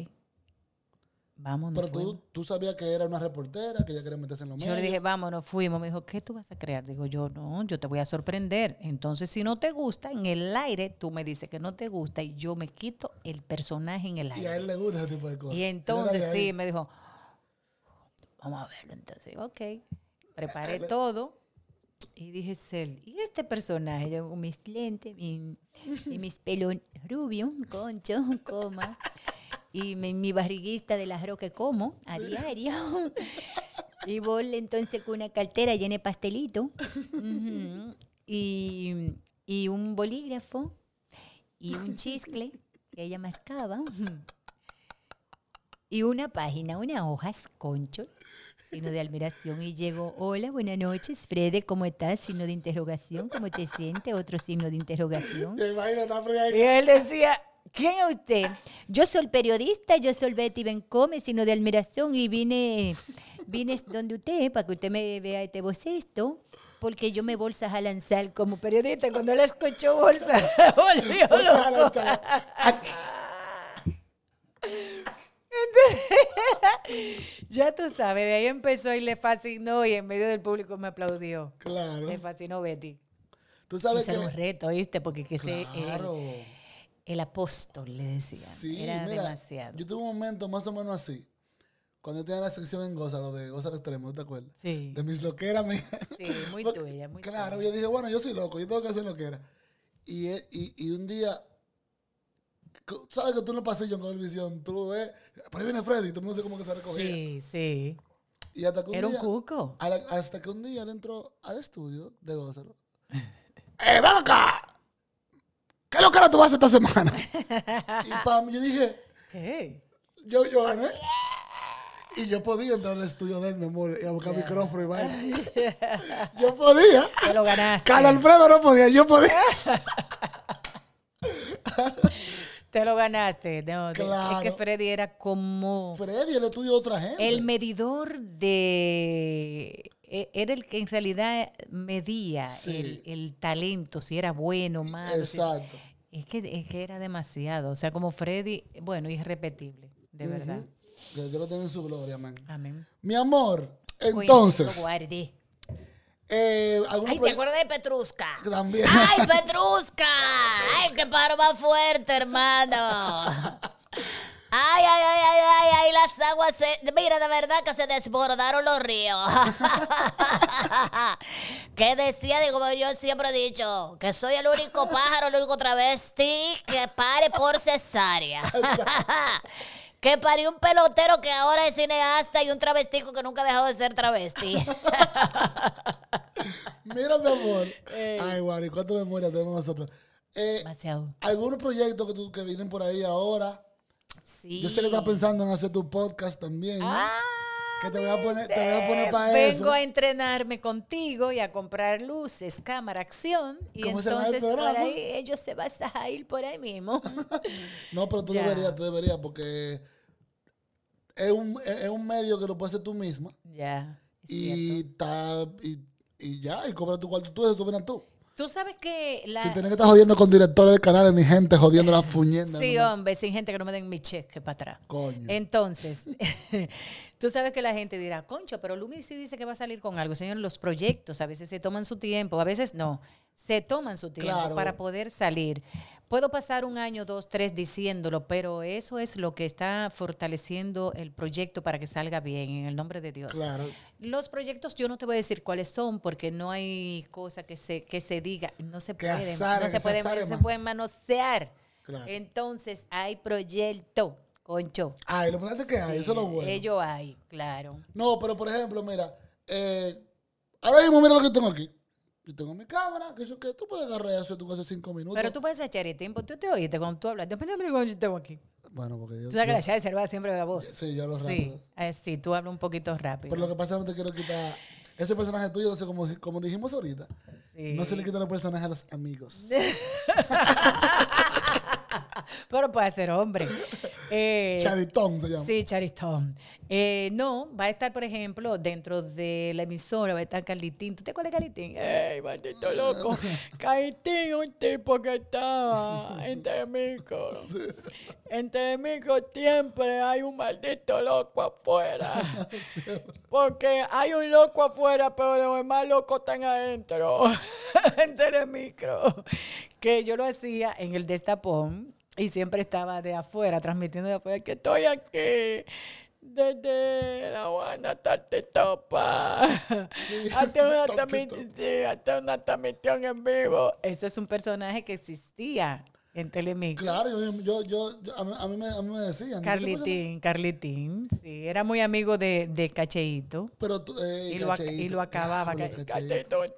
Vámonos. Pero tú, tú sabías que era una reportera, que ella quería meterse en los Yo le dije, vámonos, fuimos. Me dijo, ¿qué tú vas a crear? Digo, yo no, yo te voy a sorprender. Entonces, si no te gusta, en el aire, tú me dices que no te gusta y yo me quito el personaje en el aire. Y a él le gusta ese tipo de cosas. Y entonces, sí, me dijo, vamos a verlo. Entonces, ok. Preparé todo. Y dije, Cel, ¿y este personaje? Yo mis lentes y mis pelos rubios, concho, coma y mi, mi barriguista del arroz que como a diario. y vol entonces con una cartera llena de pastelito. y, y, un bolígrafo y un chiscle que ella mascaba. y una página, unas hojas, concho, signo de admiración. Y llegó, hola, buenas noches, Frede, ¿cómo estás? Signo de interrogación, ¿cómo te sientes? Otro signo de interrogación. y él decía, ¿Quién es usted? Yo soy periodista, yo soy Betty Bencome, sino de admiración, y vine, vine donde usted, para que usted me vea este esto, porque yo me bolsas a lanzar como periodista. Cuando la escuchó bolsa, volvió loco. ya tú sabes, de ahí empezó y le fascinó y en medio del público me aplaudió. Claro. Me fascinó Betty. Tú sabes Ese que... un reto, ¿viste? Porque que claro. se el apóstol, le decían. Sí, Era mira, demasiado. Yo tuve un momento más o menos así. Cuando yo tenía la sección en Goza, lo de Goza Extremo, ¿te acuerdas? Sí. De mis loqueras, mi... Sí, muy tuya, muy Claro, tuya. yo dije, bueno, yo soy loco, yo tengo que hacer loquera. Y, y, y un día, ¿sabes que tú en el pasillo en visión tú lo ves, por ahí viene Freddy, todo el mundo sé cómo que se recogía. Sí, sí. Y hasta que un Era día, un cuco. la- hasta que un día él entró al estudio de Gózalo. ¡Eh, ven acá! ¿Qué loquera tú vas a hacer esta semana? y pam, yo dije, ¿Qué? yo, yo gané. Y yo podía entrar al estudio de él, mi amor, y a buscar micrófono y vaina. yo podía. Te lo ganaste. Carlos Alfredo no podía, yo podía. Te lo ganaste. No, de- Es Claro. que Freddy era como Freddy, el estudio de otra gente. el medidor de... e- Era el que en realidad medía Sí. el, el talento, si era bueno o malo. si- Exacto. Es que, es que era demasiado. O sea, como Freddy, bueno, irrepetible, de verdad. Que Dios lo tenga en su gloria, man. Amén. Mi amor, entonces, eh, ¿alguna Ay, ¿te acuerdas de Petrusca? También. ¡Ay, Petrusca! ¡Ay, qué paro más fuerte, hermano! Ay, ay, ay, ay, ay, ay, las aguas se... Mira, de verdad que se desbordaron los ríos. que decía, digo, yo siempre he dicho, que soy el único pájaro, el único travesti que pare por cesárea. que parió un pelotero que ahora es cineasta y un travestico que nunca ha dejado de ser travesti. Mira, mi amor. Ay, Wari, ¿cuánto memoria tenemos nosotros? Eh, Demasiado. ¿Algunos proyectos que, tú- que vienen por ahí ahora? Sí. Yo sé que estás pensando en hacer tu podcast también. Ah, que te voy a poner, te voy a poner para Vengo eso. a entrenarme contigo y a comprar luces, cámara, acción. Y ¿Cómo se entonces por programa? ahí ellos se van a ir por ahí mismo. No, pero tú Ya. deberías, tú deberías, porque es un, es un medio que lo puedes hacer tú misma. ya. Y, está, y, y ya, y cobra tu cuarto tú, eso tú vienes tú. Tú sabes que la. Sin tener que estar jodiendo con directores de canales ni gente jodiendo la fuñenda. Sí, no me- hombre, sin gente que no me den mi cheque para atrás. Coño. Entonces, tú sabes que la gente dirá, concho, pero Lumi sí dice que va a salir con algo. Señor, los proyectos a veces se toman su tiempo, a veces no. Se toman su tiempo Claro. para poder salir. Puedo pasar un año, dos, tres diciéndolo, pero eso es lo que está fortaleciendo el proyecto para que salga bien, en el nombre de Dios. Claro. Los proyectos yo no te voy a decir cuáles son porque no hay cosa que se que se diga, no se Que puede, azare, no se se puede, azare, no se man. puede manosear. Claro. Entonces hay proyecto, concho. Ay, lo importante que hay, eso es lo bueno. Ellos hay, claro. No, pero por ejemplo, mira, eh, ahora mismo mira lo que tengo aquí. Yo tengo mi cámara, que eso que tú puedes agarrar eso tú hace cinco minutos. Pero tú puedes echar el tiempo, tú te oíste cuando tú hablas. Depende de cuando yo tengo aquí. Bueno, porque yo. Tú sabes que la de cerveza siempre la voz. Sí, yo hablo Sí, rápido. eh, sí, tú hablas un poquito rápido. Pero lo que pasa es que no te quiero quitar. Ese personaje tuyo, como, como dijimos ahorita, Sí. no se le quita los personajes a los amigos. Pero puede ser hombre. Eh, Charitón se llama. Sí, Charitón. Eh, no, va a estar, por ejemplo, dentro de la emisora, va a estar Carlitín. ¿Tú te acuerdas de Carlitín? ¡Ey, maldito loco! Carlitín, un tipo que estaba en Telemico. En Telemico siempre hay un maldito loco afuera. Porque hay un loco afuera, pero los demás locos están adentro. en Telemicro. Que yo lo hacía en el destapón y siempre estaba de afuera, transmitiendo de afuera, que estoy aquí desde la Juana Topa. hasta, una transmisión, hasta una transmisión en vivo. Eso es un personaje que existía en Telemicro. Claro, yo, yo, yo a, mí, a, mí me, a, mí, me, decían. Carlitín, Carlitín, sí, era muy amigo de, de Cacheito. Pero tú, eh, y, lo, Cacheito. y lo acababa. Cacheito, Cacheito,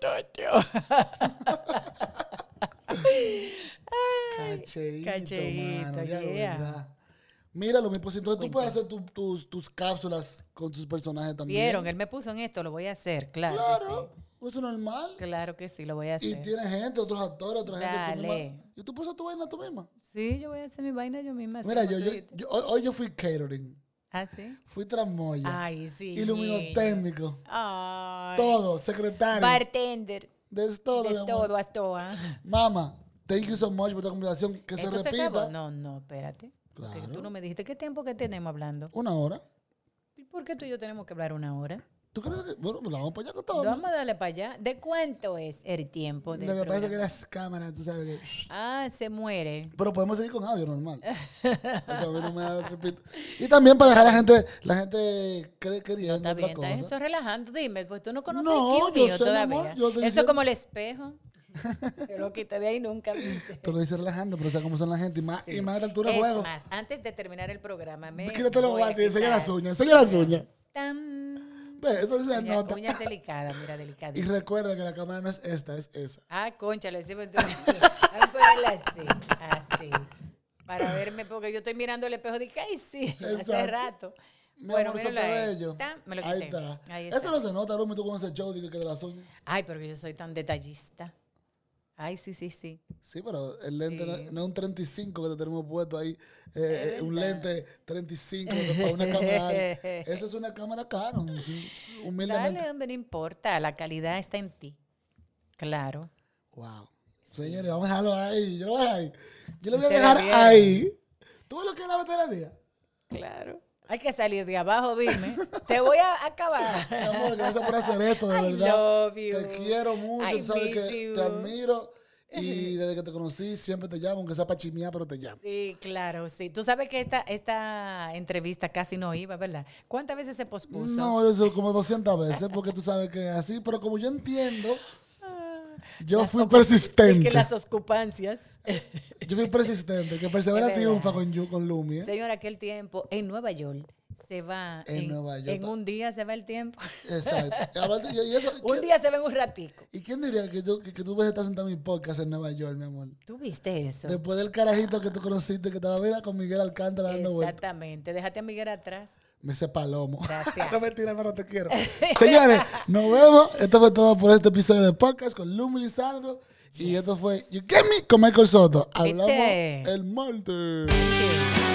Cacheito, Cacheito, mano, ya, yeah. verdad. Míralo, mi pues entonces tú puedes hacer tu, tus, tus cápsulas con tus personajes también. Vieron, él me puso en esto, lo voy a hacer, claro. Claro, sí. eso es normal. Claro que sí, lo voy a hacer. Y tiene gente, otros actores, otra gente. Tú Dale. misma. Y tú puedes hacer tu vaina tú misma. Sí, yo voy a hacer mi vaina yo misma. Mira, yo, yo, hoy, yo fui catering, ¿Ah, sí? fui tramoya, Ay, sí. ilumino técnico, Ay. todo, secretario. Bartender. De todo, De todo, haz todo. ah. Mama, thank you so much por esta conversación. Que se ¿Esto se repita. acabó? No, no, espérate. Claro. Tú no me dijiste qué tiempo que tenemos hablando. Una hora. ¿Y por qué tú y yo tenemos que hablar una hora? ¿Tú crees que.? Bueno, pues la vamos para allá con todo. Vamos a darle para allá. ¿De cuánto es el tiempo? Lo del que pasa es que programa? las cámaras, tú sabes que. Ah, se muere. Pero podemos seguir con audio normal. Eso a mí no me da repito. Y también para dejar a la gente, la gente cre- queriendo Está otra bien, está cosa. eso relajando. Dime, pues tú no conoces No, el yo sé, mi todavía. amor, yo estoy eso diciendo- es como el espejo. Te lo quité de ahí nunca viste. Te lo dice relajando, pero sea cómo son la gente. Y más, y más a esta altura de Es juego. más, antes de terminar el programa, me Quítate los voy a guantes y enseña quitar- las uñas. Enseña las uñas. Tan. Eso se Uña- nota. mira, Y recuerda que la cámara no es esta, es esa. Ah, concha, le ponerla así, así. Para verme, porque yo estoy mirando el espejo dije, ay, sí, hace rato. Mi Bueno, amor, eso míralo está ahí. bello. Ahí está. Ahí Eso está. no se nota, Rumi, tú con ese show digo, que de las uñas. Ay, pero yo soy tan detallista. Ay, sí, sí, sí. Sí, pero el lente Sí. no, no es un 35 que te tenemos puesto ahí. eh, eh, un lente 35 para una cámara. Eso es una cámara Canon, humildemente. Dale, hombre, no importa. La calidad está en ti. Claro. Wow. Señores, vamos a dejarlo ahí. Yo lo voy a dejar ahí. Yo lo voy a dejar ahí. ¿Tú ves lo que es la veteranía? Claro. Hay que salir de abajo, dime. Te voy a acabar. Mi amor, gracias por hacer esto, de I verdad. love you. Te quiero mucho, I sabes que you. te admiro. Y desde que te conocí, siempre te llamo, aunque sea para chimear, pero te llamo. Sí, claro, sí. Tú sabes que esta, esta entrevista casi no iba, ¿verdad? ¿Cuántas veces se pospuso? No, eso como 200 veces, porque tú sabes que así, pero como yo entiendo, yo fui persistente. Que las ocupancias. Yo fui persistente, que persevera triunfa con, Yu- con Lumi. ¿eh? Señor, aquel tiempo en Nueva York se va. En Nueva York. En un día se va el tiempo. Exacto. Y aparte, y- y eso- un ¿qué- día se va en un ratico. ¿Y quién diría que tú, que, que tú ves estar sentado en mi podcast en Nueva York, mi amor? ¿Tú viste eso? Después del carajito que tú conociste, que estaba mira, con Miguel Alcántara dando vueltas. Exactamente. Déjate a Miguel atrás. Me sé palomo. Gracias. no mentira, pero te quiero. Señores, nos vemos. Esto fue todo por este episodio de podcast con Lumi Lizardo. Y esto fue You Get Me con Michael Soto. Hablamos ¿Viste? el martes.